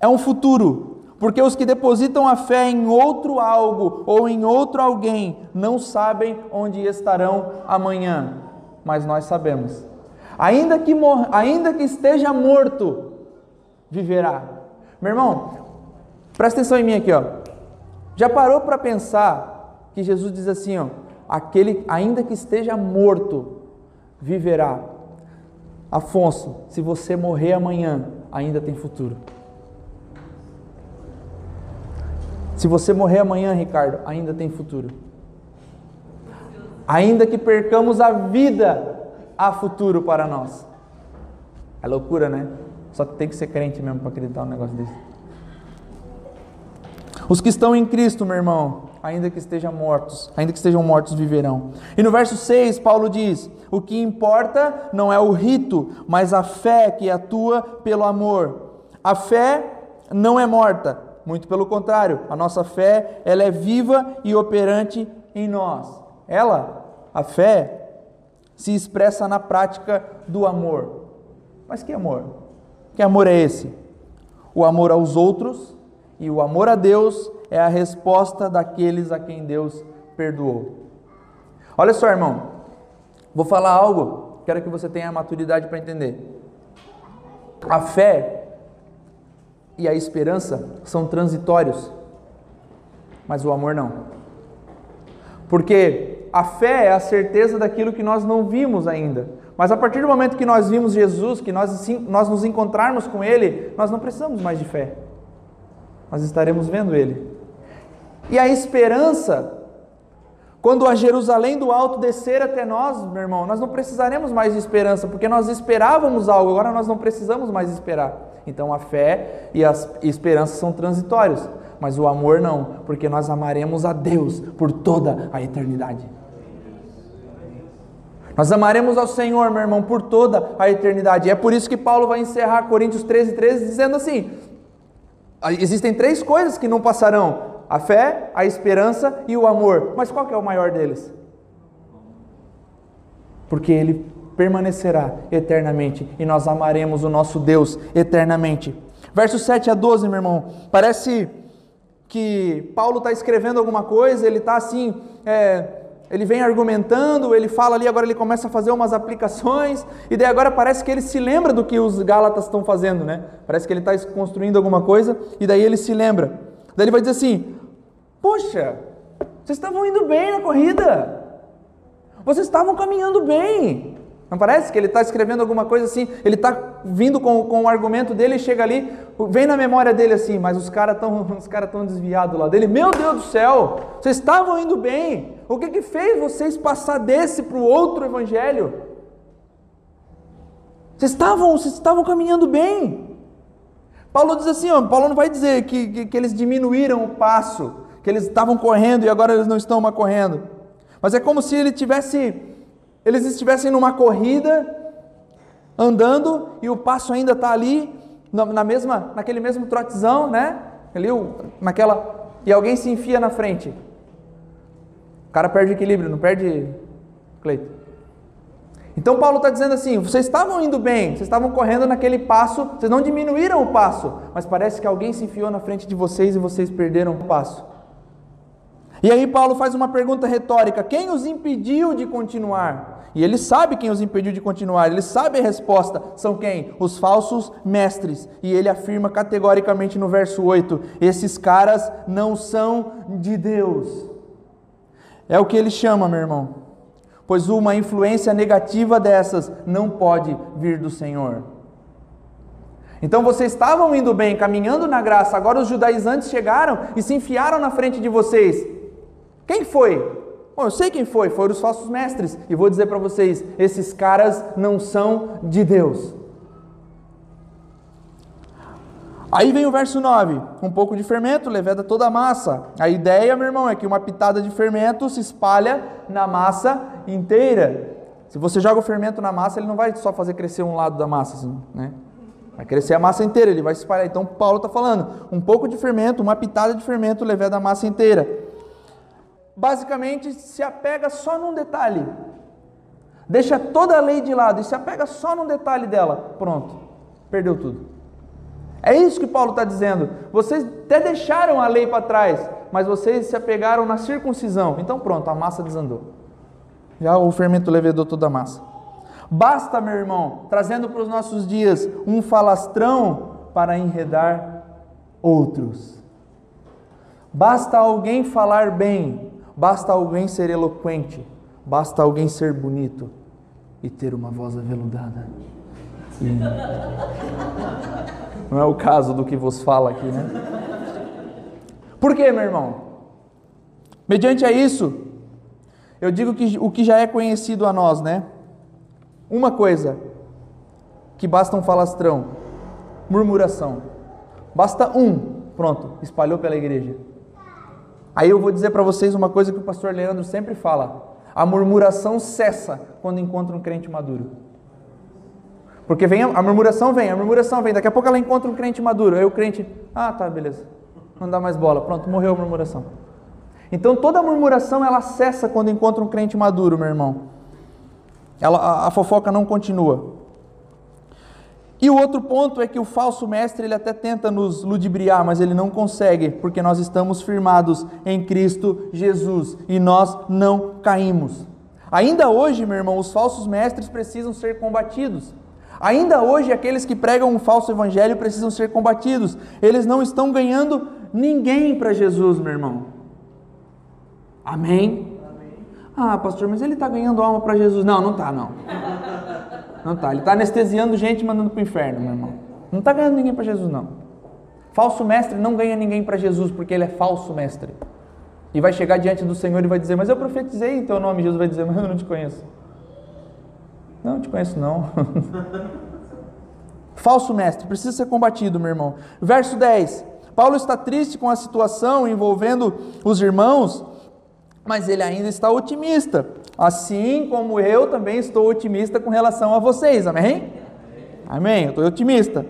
é um futuro, porque os que depositam a fé em outro algo ou em outro alguém não sabem onde estarão amanhã, mas nós sabemos. Ainda que, mor ainda que esteja morto, viverá. Meu irmão, presta atenção em mim aqui, ó. Já parou para pensar que Jesus diz assim, ó, aquele, ainda que esteja morto, viverá. Afonso, se você morrer amanhã, ainda tem futuro. Se você morrer amanhã, Ricardo, ainda tem futuro. Ainda que percamos a vida, há futuro para nós. É loucura, né? Só tem que ser crente mesmo para acreditar um negócio desse. Os que estão em Cristo, meu irmão, ainda que estejam mortos, ainda que estejam mortos, viverão. E no verso 6, Paulo diz: O que importa não é o rito, mas a fé que atua pelo amor. A fé não é morta, muito pelo contrário, a nossa fé, ela é viva e operante em nós. Ela, a fé, se expressa na prática do amor. Mas que amor? Que amor é esse? O amor aos outros e o amor a Deus é a resposta daqueles a quem Deus perdoou. Olha só, irmão, vou falar algo, quero que você tenha a maturidade para entender. A fé e a esperança são transitórios, mas o amor não. Porque a fé é a certeza daquilo que nós não vimos ainda. Mas a partir do momento que nós vimos Jesus, que nós, nós nos encontrarmos com Ele, nós não precisamos mais de fé. Nós estaremos vendo Ele. E a esperança, quando a Jerusalém do alto descer até nós, meu irmão, nós não precisaremos mais de esperança, porque nós esperávamos algo, agora nós não precisamos mais esperar. Então a fé e a esperança são transitórios, mas o amor não, porque nós amaremos a Deus por toda a eternidade. Nós amaremos ao Senhor, meu irmão, por toda a eternidade. E é por isso que Paulo vai encerrar Coríntios 13, 13, dizendo assim: existem três coisas que não passarão: a fé, a esperança e o amor. Mas qual que é o maior deles? Porque ele permanecerá eternamente e nós amaremos o nosso Deus eternamente. Versos 7 a 12, meu irmão, parece que Paulo está escrevendo alguma coisa, ele está assim, é, ele vem argumentando, ele fala ali, agora ele começa a fazer umas aplicações, e daí agora parece que ele se lembra do que os Gálatas estão fazendo, né? Parece que ele está construindo alguma coisa, e daí ele se lembra. Daí ele vai dizer assim: Poxa, vocês estavam indo bem na corrida, vocês estavam caminhando bem, não parece que ele está escrevendo alguma coisa assim, ele está vindo com, com o argumento dele e chega ali, vem na memória dele assim, mas os caras estão cara desviados lá dele. Meu Deus do céu, vocês estavam indo bem. O que, que fez vocês passar desse para o outro evangelho? Vocês estavam, vocês estavam caminhando bem. Paulo diz assim, ó, Paulo não vai dizer que, que, que eles diminuíram o passo, que eles estavam correndo e agora eles não estão mais correndo. Mas é como se ele tivesse eles estivessem numa corrida, andando, e o passo ainda está ali, na mesma, naquele mesmo trotezão, né? Ali, naquela, e alguém se enfia na frente. O cara perde equilíbrio, não perde, Cleito? Então Paulo está dizendo assim: vocês estavam indo bem, vocês estavam correndo naquele passo, vocês não diminuíram o passo, mas parece que alguém se enfiou na frente de vocês e vocês perderam o passo. E aí Paulo faz uma pergunta retórica: quem os impediu de continuar? E ele sabe quem os impediu de continuar, ele sabe a resposta. São quem? Os falsos mestres. E ele afirma categoricamente no verso 8: esses caras não são de Deus. É o que ele chama, meu irmão. Pois uma influência negativa dessas não pode vir do Senhor. Então vocês estavam indo bem, caminhando na graça, agora os judaizantes chegaram e se enfiaram na frente de vocês. Quem foi? Bom, eu sei quem foi, foram os falsos mestres, e vou dizer para vocês: esses caras não são de Deus. Aí vem o verso 9: um pouco de fermento leveda toda a massa. A ideia, meu irmão, é que uma pitada de fermento se espalha na massa inteira. Se você joga o fermento na massa, ele não vai só fazer crescer um lado da massa, assim, né? Vai crescer a massa inteira, ele vai se espalhar. Então Paulo está falando: um pouco de fermento, uma pitada de fermento leveda a massa inteira basicamente se apega só num detalhe. Deixa toda a lei de lado e se apega só num detalhe dela. Pronto, perdeu tudo. É isso que Paulo está dizendo. Vocês até deixaram a lei para trás, mas vocês se apegaram na circuncisão. Então pronto, a massa desandou. Já o fermento levedou toda a massa. Basta, meu irmão, trazendo para os nossos dias um falastrão para enredar outros. Basta alguém falar bem Basta alguém ser eloquente, basta alguém ser bonito e ter uma voz aveludada. Não é o caso do que vos fala aqui, né? Por quê, meu irmão? Mediante a isso, eu digo que o que já é conhecido a nós, né? Uma coisa, que basta um falastrão, murmuração. Basta um, pronto, espalhou pela igreja. Aí eu vou dizer para vocês uma coisa que o pastor Leandro sempre fala: a murmuração cessa quando encontra um crente maduro. Porque vem a, a murmuração vem, a murmuração vem, daqui a pouco ela encontra um crente maduro. Aí o crente, ah, tá, beleza. Não dá mais bola. Pronto, morreu a murmuração. Então toda murmuração ela cessa quando encontra um crente maduro, meu irmão. Ela, a, a fofoca não continua. E o outro ponto é que o falso mestre ele até tenta nos ludibriar, mas ele não consegue, porque nós estamos firmados em Cristo Jesus e nós não caímos. Ainda hoje, meu irmão, os falsos mestres precisam ser combatidos. Ainda hoje, aqueles que pregam um falso evangelho precisam ser combatidos. Eles não estão ganhando ninguém para Jesus, meu irmão. Amém? Amém? Ah, pastor, mas ele está ganhando alma para Jesus. Não, não está, não. Não está. Ele está anestesiando gente mandando para o inferno, meu irmão. Não está ganhando ninguém para Jesus, não. Falso mestre não ganha ninguém para Jesus porque ele é falso mestre. E vai chegar diante do Senhor e vai dizer: Mas eu profetizei em teu nome. Jesus vai dizer: Mas eu não te conheço. Não, te conheço não. Falso mestre, precisa ser combatido, meu irmão. Verso 10. Paulo está triste com a situação envolvendo os irmãos, mas ele ainda está otimista. Assim como eu também estou otimista com relação a vocês, amém? Amém, eu estou otimista.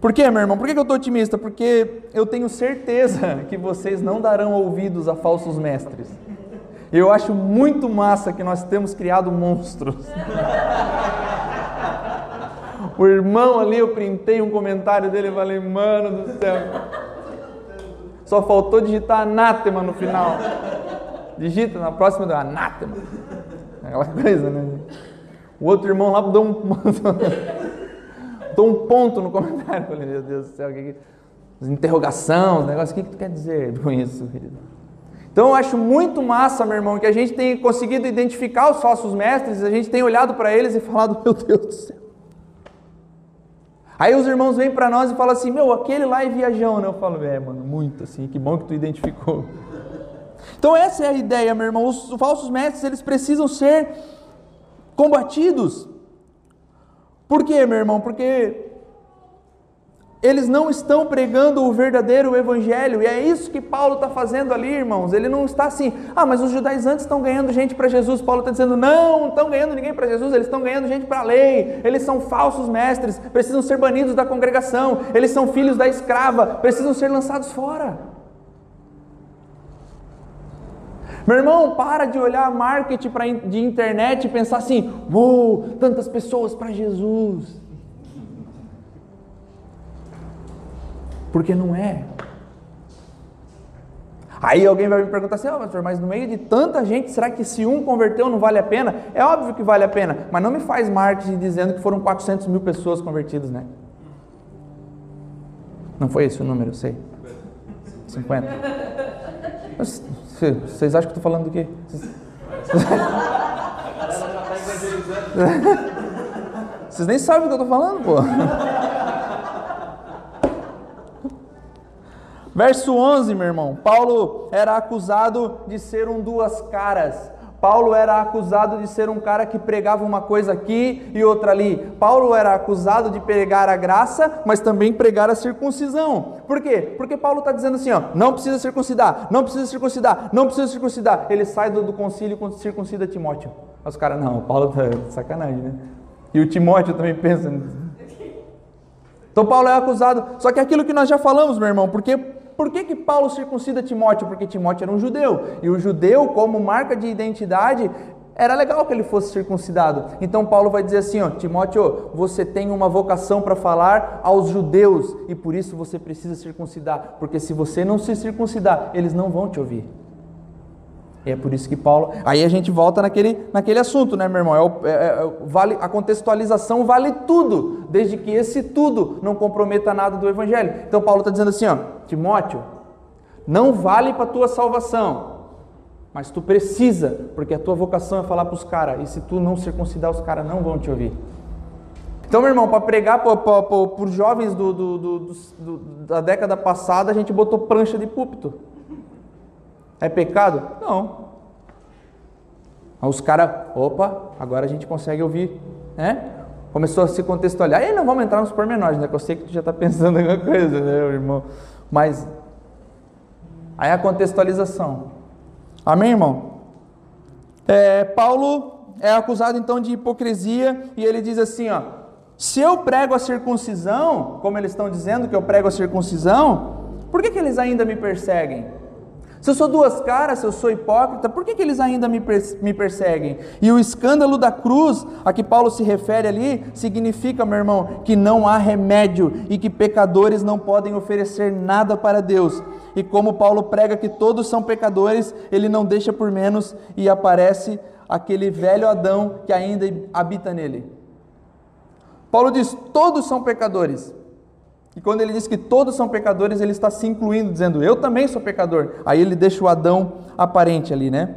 Por quê, meu irmão? Por que eu estou otimista? Porque eu tenho certeza que vocês não darão ouvidos a falsos mestres. Eu acho muito massa que nós temos criado monstros. o irmão ali, eu printei um comentário dele e falei, mano do céu. Só faltou digitar anátema no final. Digita na próxima do anátema. Aquela coisa, né? O outro irmão lá deu um, deu um ponto no comentário. Eu falei, meu Deus do céu, que, que... interrogação, os negócios, o que, que tu quer dizer com isso, querido? Então eu acho muito massa, meu irmão, que a gente tem conseguido identificar os falsos mestres, a gente tem olhado para eles e falado, meu Deus do céu. Aí os irmãos vêm para nós e falam assim, meu, aquele lá é viajão, né? Eu falo, é, mano, muito assim, que bom que tu identificou. Então essa é a ideia, meu irmão. Os falsos mestres, eles precisam ser combatidos. Por quê, meu irmão? Porque eles não estão pregando o verdadeiro evangelho, e é isso que Paulo está fazendo ali, irmãos. Ele não está assim, ah, mas os judaizantes estão ganhando gente para Jesus. Paulo está dizendo, não, não estão ganhando ninguém para Jesus, eles estão ganhando gente para a lei. Eles são falsos mestres, precisam ser banidos da congregação. Eles são filhos da escrava, precisam ser lançados fora. Meu irmão, para de olhar marketing pra, de internet e pensar assim: uou, tantas pessoas para Jesus. porque não é. Aí alguém vai me perguntar assim, oh, pastor, mas no meio de tanta gente, será que se um converteu não vale a pena? É óbvio que vale a pena, mas não me faz marketing dizendo que foram 400 mil pessoas convertidas, né? Não foi esse o número, eu sei. 50. Mas, vocês acham que eu estou falando do quê? Vocês nem sabem o que eu estou falando, pô. Verso 11, meu irmão. Paulo era acusado de ser um duas caras. Paulo era acusado de ser um cara que pregava uma coisa aqui e outra ali. Paulo era acusado de pregar a graça, mas também pregar a circuncisão. Por quê? Porque Paulo está dizendo assim: ó, não precisa circuncidar, não precisa circuncidar, não precisa circuncidar. Ele sai do, do concílio e circuncida Timóteo. Os caras, não, Paulo tá sacanagem, né? E o Timóteo também pensa. Então Paulo é acusado. Só que é aquilo que nós já falamos, meu irmão, porque por que, que Paulo circuncida Timóteo? Porque Timóteo era um judeu. E o judeu, como marca de identidade, era legal que ele fosse circuncidado. Então Paulo vai dizer assim, ó, Timóteo, você tem uma vocação para falar aos judeus e por isso você precisa circuncidar, porque se você não se circuncidar, eles não vão te ouvir. E é por isso que Paulo. Aí a gente volta naquele, naquele assunto, né, meu irmão? É, o, é, é, vale, a contextualização vale tudo, desde que esse tudo não comprometa nada do Evangelho. Então Paulo está dizendo assim, ó, Timóteo, não vale para tua salvação, mas tu precisa, porque a tua vocação é falar para os caras, e se tu não circuncidar, os caras não vão te ouvir. Então, meu irmão, para pregar para os jovens do, do, do, da década passada, a gente botou prancha de púlpito. É pecado? Não. Os caras, opa, agora a gente consegue ouvir, né? Começou a se contextualizar. E não vamos entrar nos pormenores, né? Que eu sei que tu já está pensando em alguma coisa, né, irmão? Mas Aí a contextualização. Amém, irmão? É, Paulo é acusado então de hipocrisia e ele diz assim, ó, se eu prego a circuncisão, como eles estão dizendo que eu prego a circuncisão, por que, que eles ainda me perseguem? Se eu sou duas caras, se eu sou hipócrita, por que, que eles ainda me, me perseguem? E o escândalo da cruz, a que Paulo se refere ali, significa, meu irmão, que não há remédio e que pecadores não podem oferecer nada para Deus. E como Paulo prega que todos são pecadores, ele não deixa por menos e aparece aquele velho Adão que ainda habita nele. Paulo diz: todos são pecadores. E quando ele diz que todos são pecadores, ele está se incluindo, dizendo: Eu também sou pecador. Aí ele deixa o Adão aparente ali, né?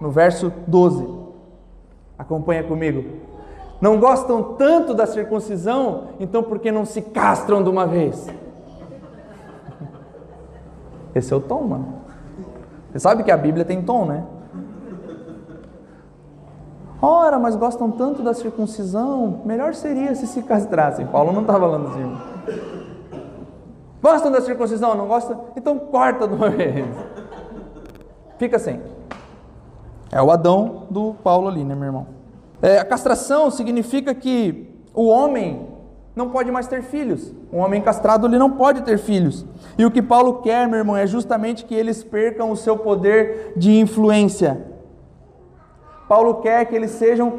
No verso 12. Acompanha comigo. Não gostam tanto da circuncisão, então por que não se castram de uma vez? Esse é o tom, mano. Você sabe que a Bíblia tem tom, né? Ora, mas gostam tanto da circuncisão, melhor seria se se castrassem. Paulo não está falando assim. Gostam da circuncisão? Não gostam? Então corta de uma vez. Fica sem. É o Adão do Paulo ali, né, meu irmão? É, a castração significa que o homem não pode mais ter filhos. Um homem castrado ele não pode ter filhos. E o que Paulo quer, meu irmão, é justamente que eles percam o seu poder de influência. Paulo quer que eles sejam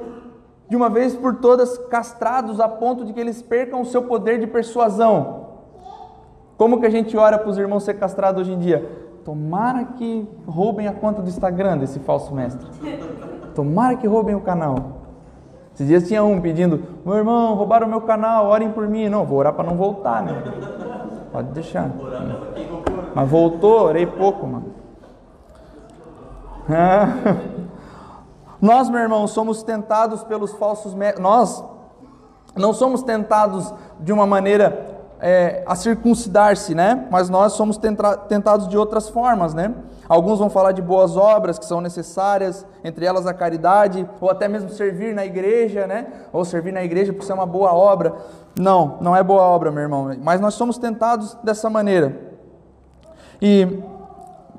de uma vez por todas castrados a ponto de que eles percam o seu poder de persuasão. Como que a gente ora para os irmãos ser castrados hoje em dia? Tomara que roubem a conta do Instagram desse falso mestre. Tomara que roubem o canal. Esses dias tinha um pedindo: Meu irmão, roubaram o meu canal, orem por mim. Não, vou orar para não voltar, né? Pode deixar. Mas voltou, orei pouco, mano. Nós, meu irmão, somos tentados pelos falsos. Nós não somos tentados de uma maneira é, a circuncidar-se, né? Mas nós somos tentados de outras formas, né? Alguns vão falar de boas obras que são necessárias, entre elas a caridade, ou até mesmo servir na igreja, né? Ou servir na igreja por ser uma boa obra. Não, não é boa obra, meu irmão. Mas nós somos tentados dessa maneira. E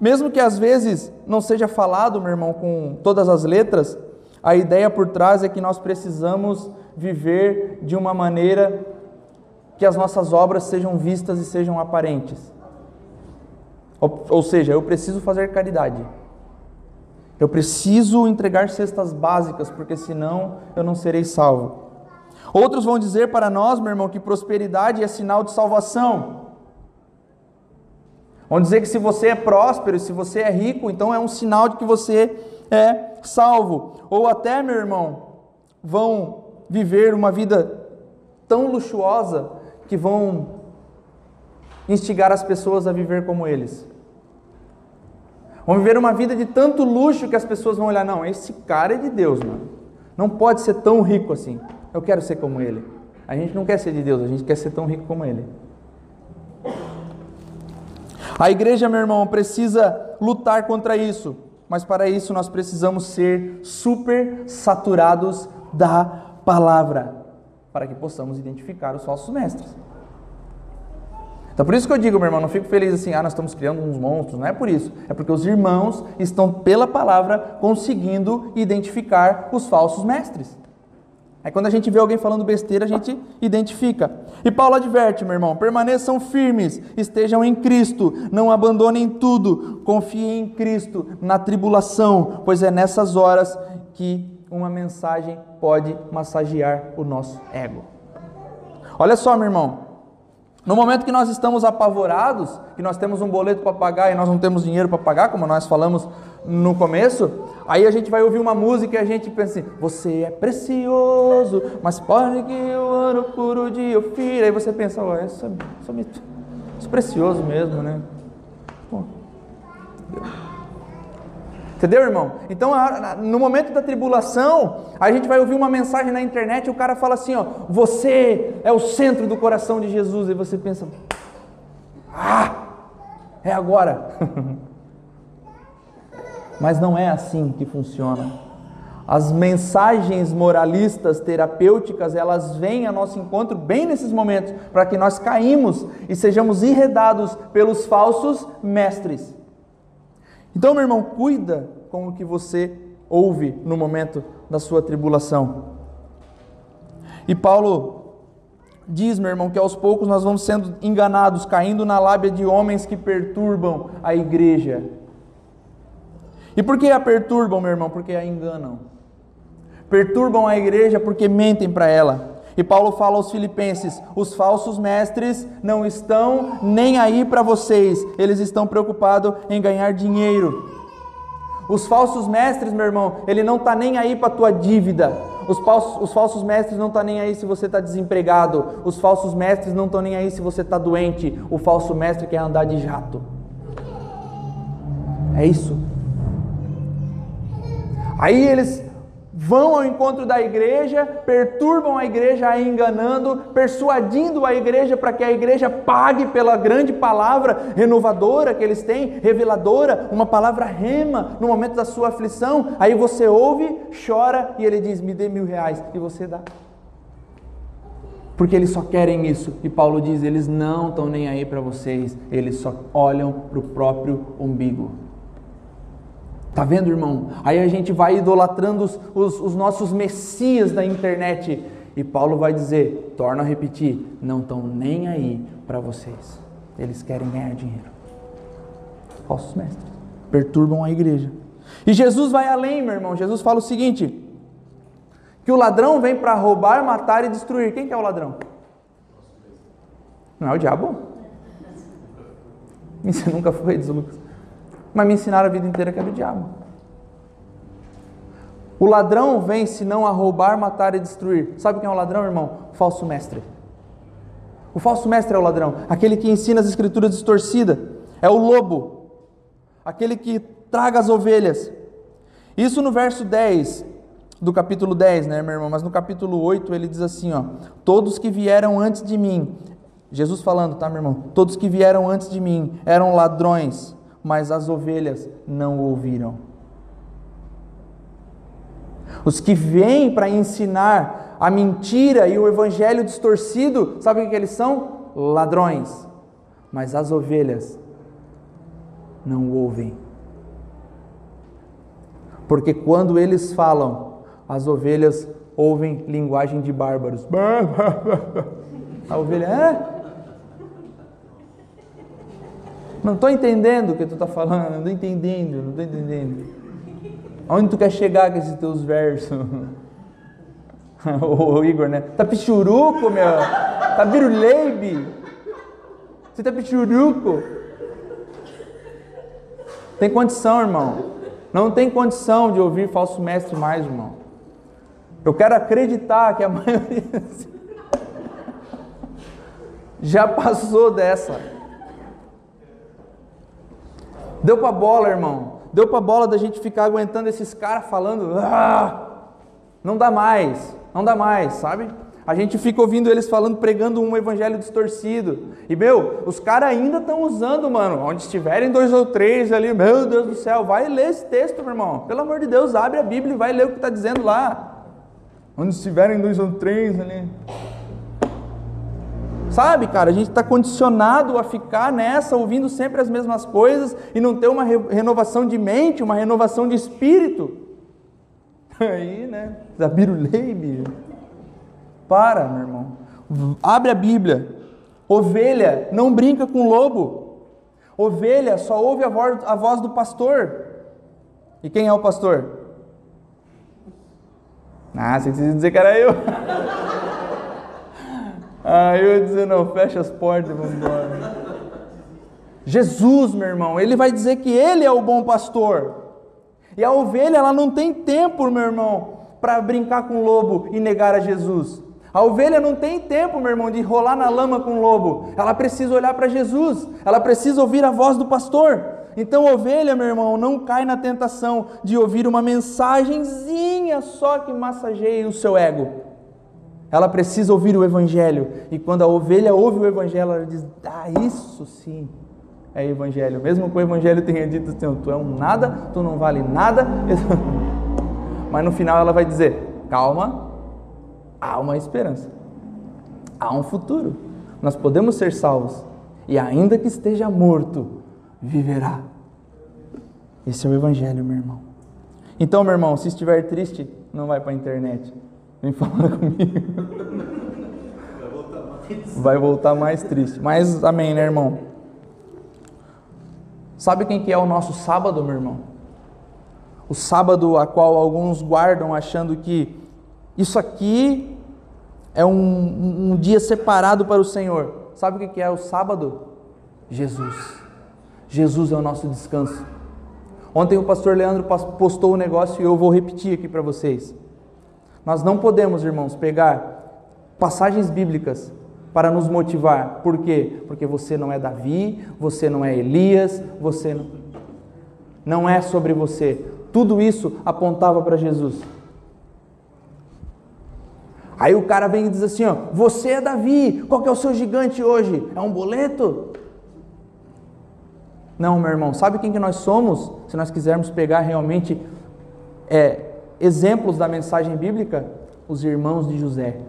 mesmo que às vezes não seja falado, meu irmão, com todas as letras, a ideia por trás é que nós precisamos viver de uma maneira que as nossas obras sejam vistas e sejam aparentes. Ou, ou seja, eu preciso fazer caridade. Eu preciso entregar cestas básicas, porque senão eu não serei salvo. Outros vão dizer para nós, meu irmão, que prosperidade é sinal de salvação. Vão dizer que se você é próspero, se você é rico, então é um sinal de que você é salvo. Ou até, meu irmão, vão viver uma vida tão luxuosa que vão instigar as pessoas a viver como eles. Vão viver uma vida de tanto luxo que as pessoas vão olhar, não, esse cara é de Deus, mano. Não pode ser tão rico assim. Eu quero ser como ele. A gente não quer ser de Deus, a gente quer ser tão rico como ele. A igreja, meu irmão, precisa lutar contra isso, mas para isso nós precisamos ser super saturados da palavra, para que possamos identificar os falsos mestres. Então por isso que eu digo, meu irmão, não fico feliz assim, ah, nós estamos criando uns monstros, não é por isso. É porque os irmãos estão pela palavra conseguindo identificar os falsos mestres. Aí quando a gente vê alguém falando besteira, a gente identifica. E Paulo adverte, meu irmão: permaneçam firmes, estejam em Cristo, não abandonem tudo, confiem em Cristo na tribulação, pois é nessas horas que uma mensagem pode massagear o nosso ego. Olha só, meu irmão. No momento que nós estamos apavorados, que nós temos um boleto para pagar e nós não temos dinheiro para pagar, como nós falamos no começo, aí a gente vai ouvir uma música e a gente pensa assim: Você é precioso, mas pode que o ano puro dia eu fira. Aí você pensa: Ó, oh, isso, é, isso, isso é precioso mesmo, né? Pô. Entendeu, irmão? Então, no momento da tribulação, a gente vai ouvir uma mensagem na internet e o cara fala assim: Ó, você é o centro do coração de Jesus. E você pensa: Ah, é agora. Mas não é assim que funciona. As mensagens moralistas, terapêuticas, elas vêm a nosso encontro bem nesses momentos, para que nós caímos e sejamos enredados pelos falsos mestres. Então, meu irmão, cuida com o que você ouve no momento da sua tribulação. E Paulo diz, meu irmão, que aos poucos nós vamos sendo enganados, caindo na lábia de homens que perturbam a igreja. E por que a perturbam, meu irmão? Porque a enganam perturbam a igreja porque mentem para ela. E Paulo fala aos filipenses: os falsos mestres não estão nem aí para vocês, eles estão preocupados em ganhar dinheiro. Os falsos mestres, meu irmão, ele não está nem aí para a tua dívida. Os falsos, os falsos mestres não estão tá nem aí se você está desempregado. Os falsos mestres não estão nem aí se você está doente. O falso mestre quer andar de jato. É isso. Aí eles vão ao encontro da igreja, perturbam a igreja a enganando, persuadindo a igreja para que a igreja pague pela grande palavra renovadora que eles têm, reveladora, uma palavra rema no momento da sua aflição. Aí você ouve, chora e ele diz: Me dê mil reais, e você dá. Porque eles só querem isso. E Paulo diz: eles não estão nem aí para vocês, eles só olham para o próprio umbigo. Tá vendo, irmão? Aí a gente vai idolatrando os, os, os nossos messias da internet. E Paulo vai dizer, torna a repetir, não estão nem aí para vocês. Eles querem ganhar dinheiro. Falsos mestres. Perturbam a igreja. E Jesus vai além, meu irmão. Jesus fala o seguinte: que o ladrão vem para roubar, matar e destruir. Quem que é o ladrão? Não é o diabo? Você nunca foi, diz Lucas. Mas me ensinaram a vida inteira que era o diabo. O ladrão vem senão a roubar, matar e destruir. Sabe quem é o ladrão, irmão? O falso mestre. O falso mestre é o ladrão, aquele que ensina as escrituras distorcidas. É o lobo, aquele que traga as ovelhas. Isso no verso 10 do capítulo 10, né, meu irmão? Mas no capítulo 8 ele diz assim, ó: Todos que vieram antes de mim, Jesus falando, tá, meu irmão? Todos que vieram antes de mim eram ladrões, mas as ovelhas não ouviram. Os que vêm para ensinar a mentira e o evangelho distorcido, sabe o que eles são? Ladrões. Mas as ovelhas não ouvem. Porque quando eles falam, as ovelhas ouvem linguagem de bárbaros. A ovelha, é? Não estou entendendo o que tu está falando, não estou entendendo, não estou entendendo. Onde tu quer chegar com esses teus versos? o Igor, né? Tá pichuruco, meu? Tá biruleibe? Você tá pichuruco? Tem condição, irmão. Não tem condição de ouvir falso mestre mais, irmão. Eu quero acreditar que a maioria já passou dessa. Deu para bola, irmão. Deu para bola da gente ficar aguentando esses caras falando. Ah, não dá mais, não dá mais, sabe? A gente fica ouvindo eles falando, pregando um evangelho distorcido. E, meu, os caras ainda estão usando, mano. Onde estiverem dois ou três ali, meu Deus do céu, vai ler esse texto, meu irmão. Pelo amor de Deus, abre a Bíblia e vai ler o que está dizendo lá. Onde estiverem dois ou três ali. Sabe, cara, a gente está condicionado a ficar nessa, ouvindo sempre as mesmas coisas e não ter uma renovação de mente, uma renovação de espírito. Aí, né? Zabirulei, bicho. Para, meu irmão. Abre a Bíblia. Ovelha não brinca com lobo. Ovelha só ouve a voz, a voz do pastor. E quem é o pastor? Ah, você precisa dizer que era eu. Ah, eu dizer, não, fecha as portas e vamos embora. Jesus, meu irmão, ele vai dizer que ele é o bom pastor. E a ovelha, ela não tem tempo, meu irmão, para brincar com o lobo e negar a Jesus. A ovelha não tem tempo, meu irmão, de rolar na lama com o lobo. Ela precisa olhar para Jesus. Ela precisa ouvir a voz do pastor. Então, ovelha, meu irmão, não cai na tentação de ouvir uma mensagenzinha só que massageie o seu ego. Ela precisa ouvir o Evangelho. E quando a ovelha ouve o Evangelho, ela diz: Ah, isso sim é Evangelho. Mesmo que o Evangelho tenha dito Tu é um nada, tu não vale nada. Mas no final ela vai dizer: calma, há uma esperança, há um futuro. Nós podemos ser salvos e ainda que esteja morto, viverá. Esse é o Evangelho, meu irmão. Então, meu irmão, se estiver triste, não vai para a internet. Vem falar comigo. Vai voltar mais triste. Mas amém, né, irmão? Sabe quem que é o nosso sábado, meu irmão? O sábado a qual alguns guardam achando que isso aqui é um, um dia separado para o Senhor. Sabe o que é o sábado? Jesus. Jesus é o nosso descanso. Ontem o pastor Leandro postou um negócio e eu vou repetir aqui para vocês. Nós não podemos, irmãos, pegar passagens bíblicas para nos motivar. Por quê? Porque você não é Davi, você não é Elias, você não, não é sobre você. Tudo isso apontava para Jesus. Aí o cara vem e diz assim: ó, você é Davi, qual que é o seu gigante hoje? É um boleto? Não, meu irmão, sabe quem que nós somos? Se nós quisermos pegar realmente é, exemplos da mensagem bíblica, os irmãos de José.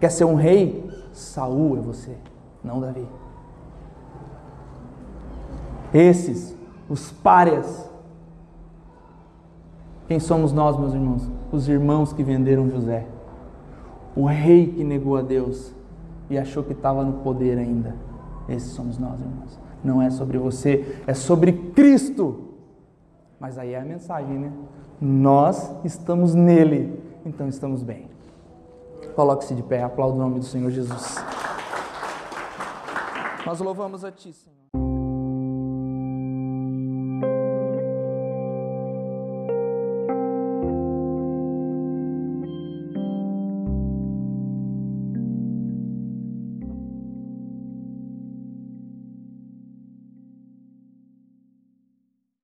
Quer ser um rei? Saul é você, não Davi. Esses, os párias. Quem somos nós, meus irmãos? Os irmãos que venderam José. O rei que negou a Deus e achou que estava no poder ainda. Esses somos nós, irmãos não é sobre você, é sobre Cristo. Mas aí é a mensagem, né? Nós estamos nele, então estamos bem. Coloque-se de pé, aplauda o nome do Senhor Jesus. Nós louvamos a Ti, Senhor.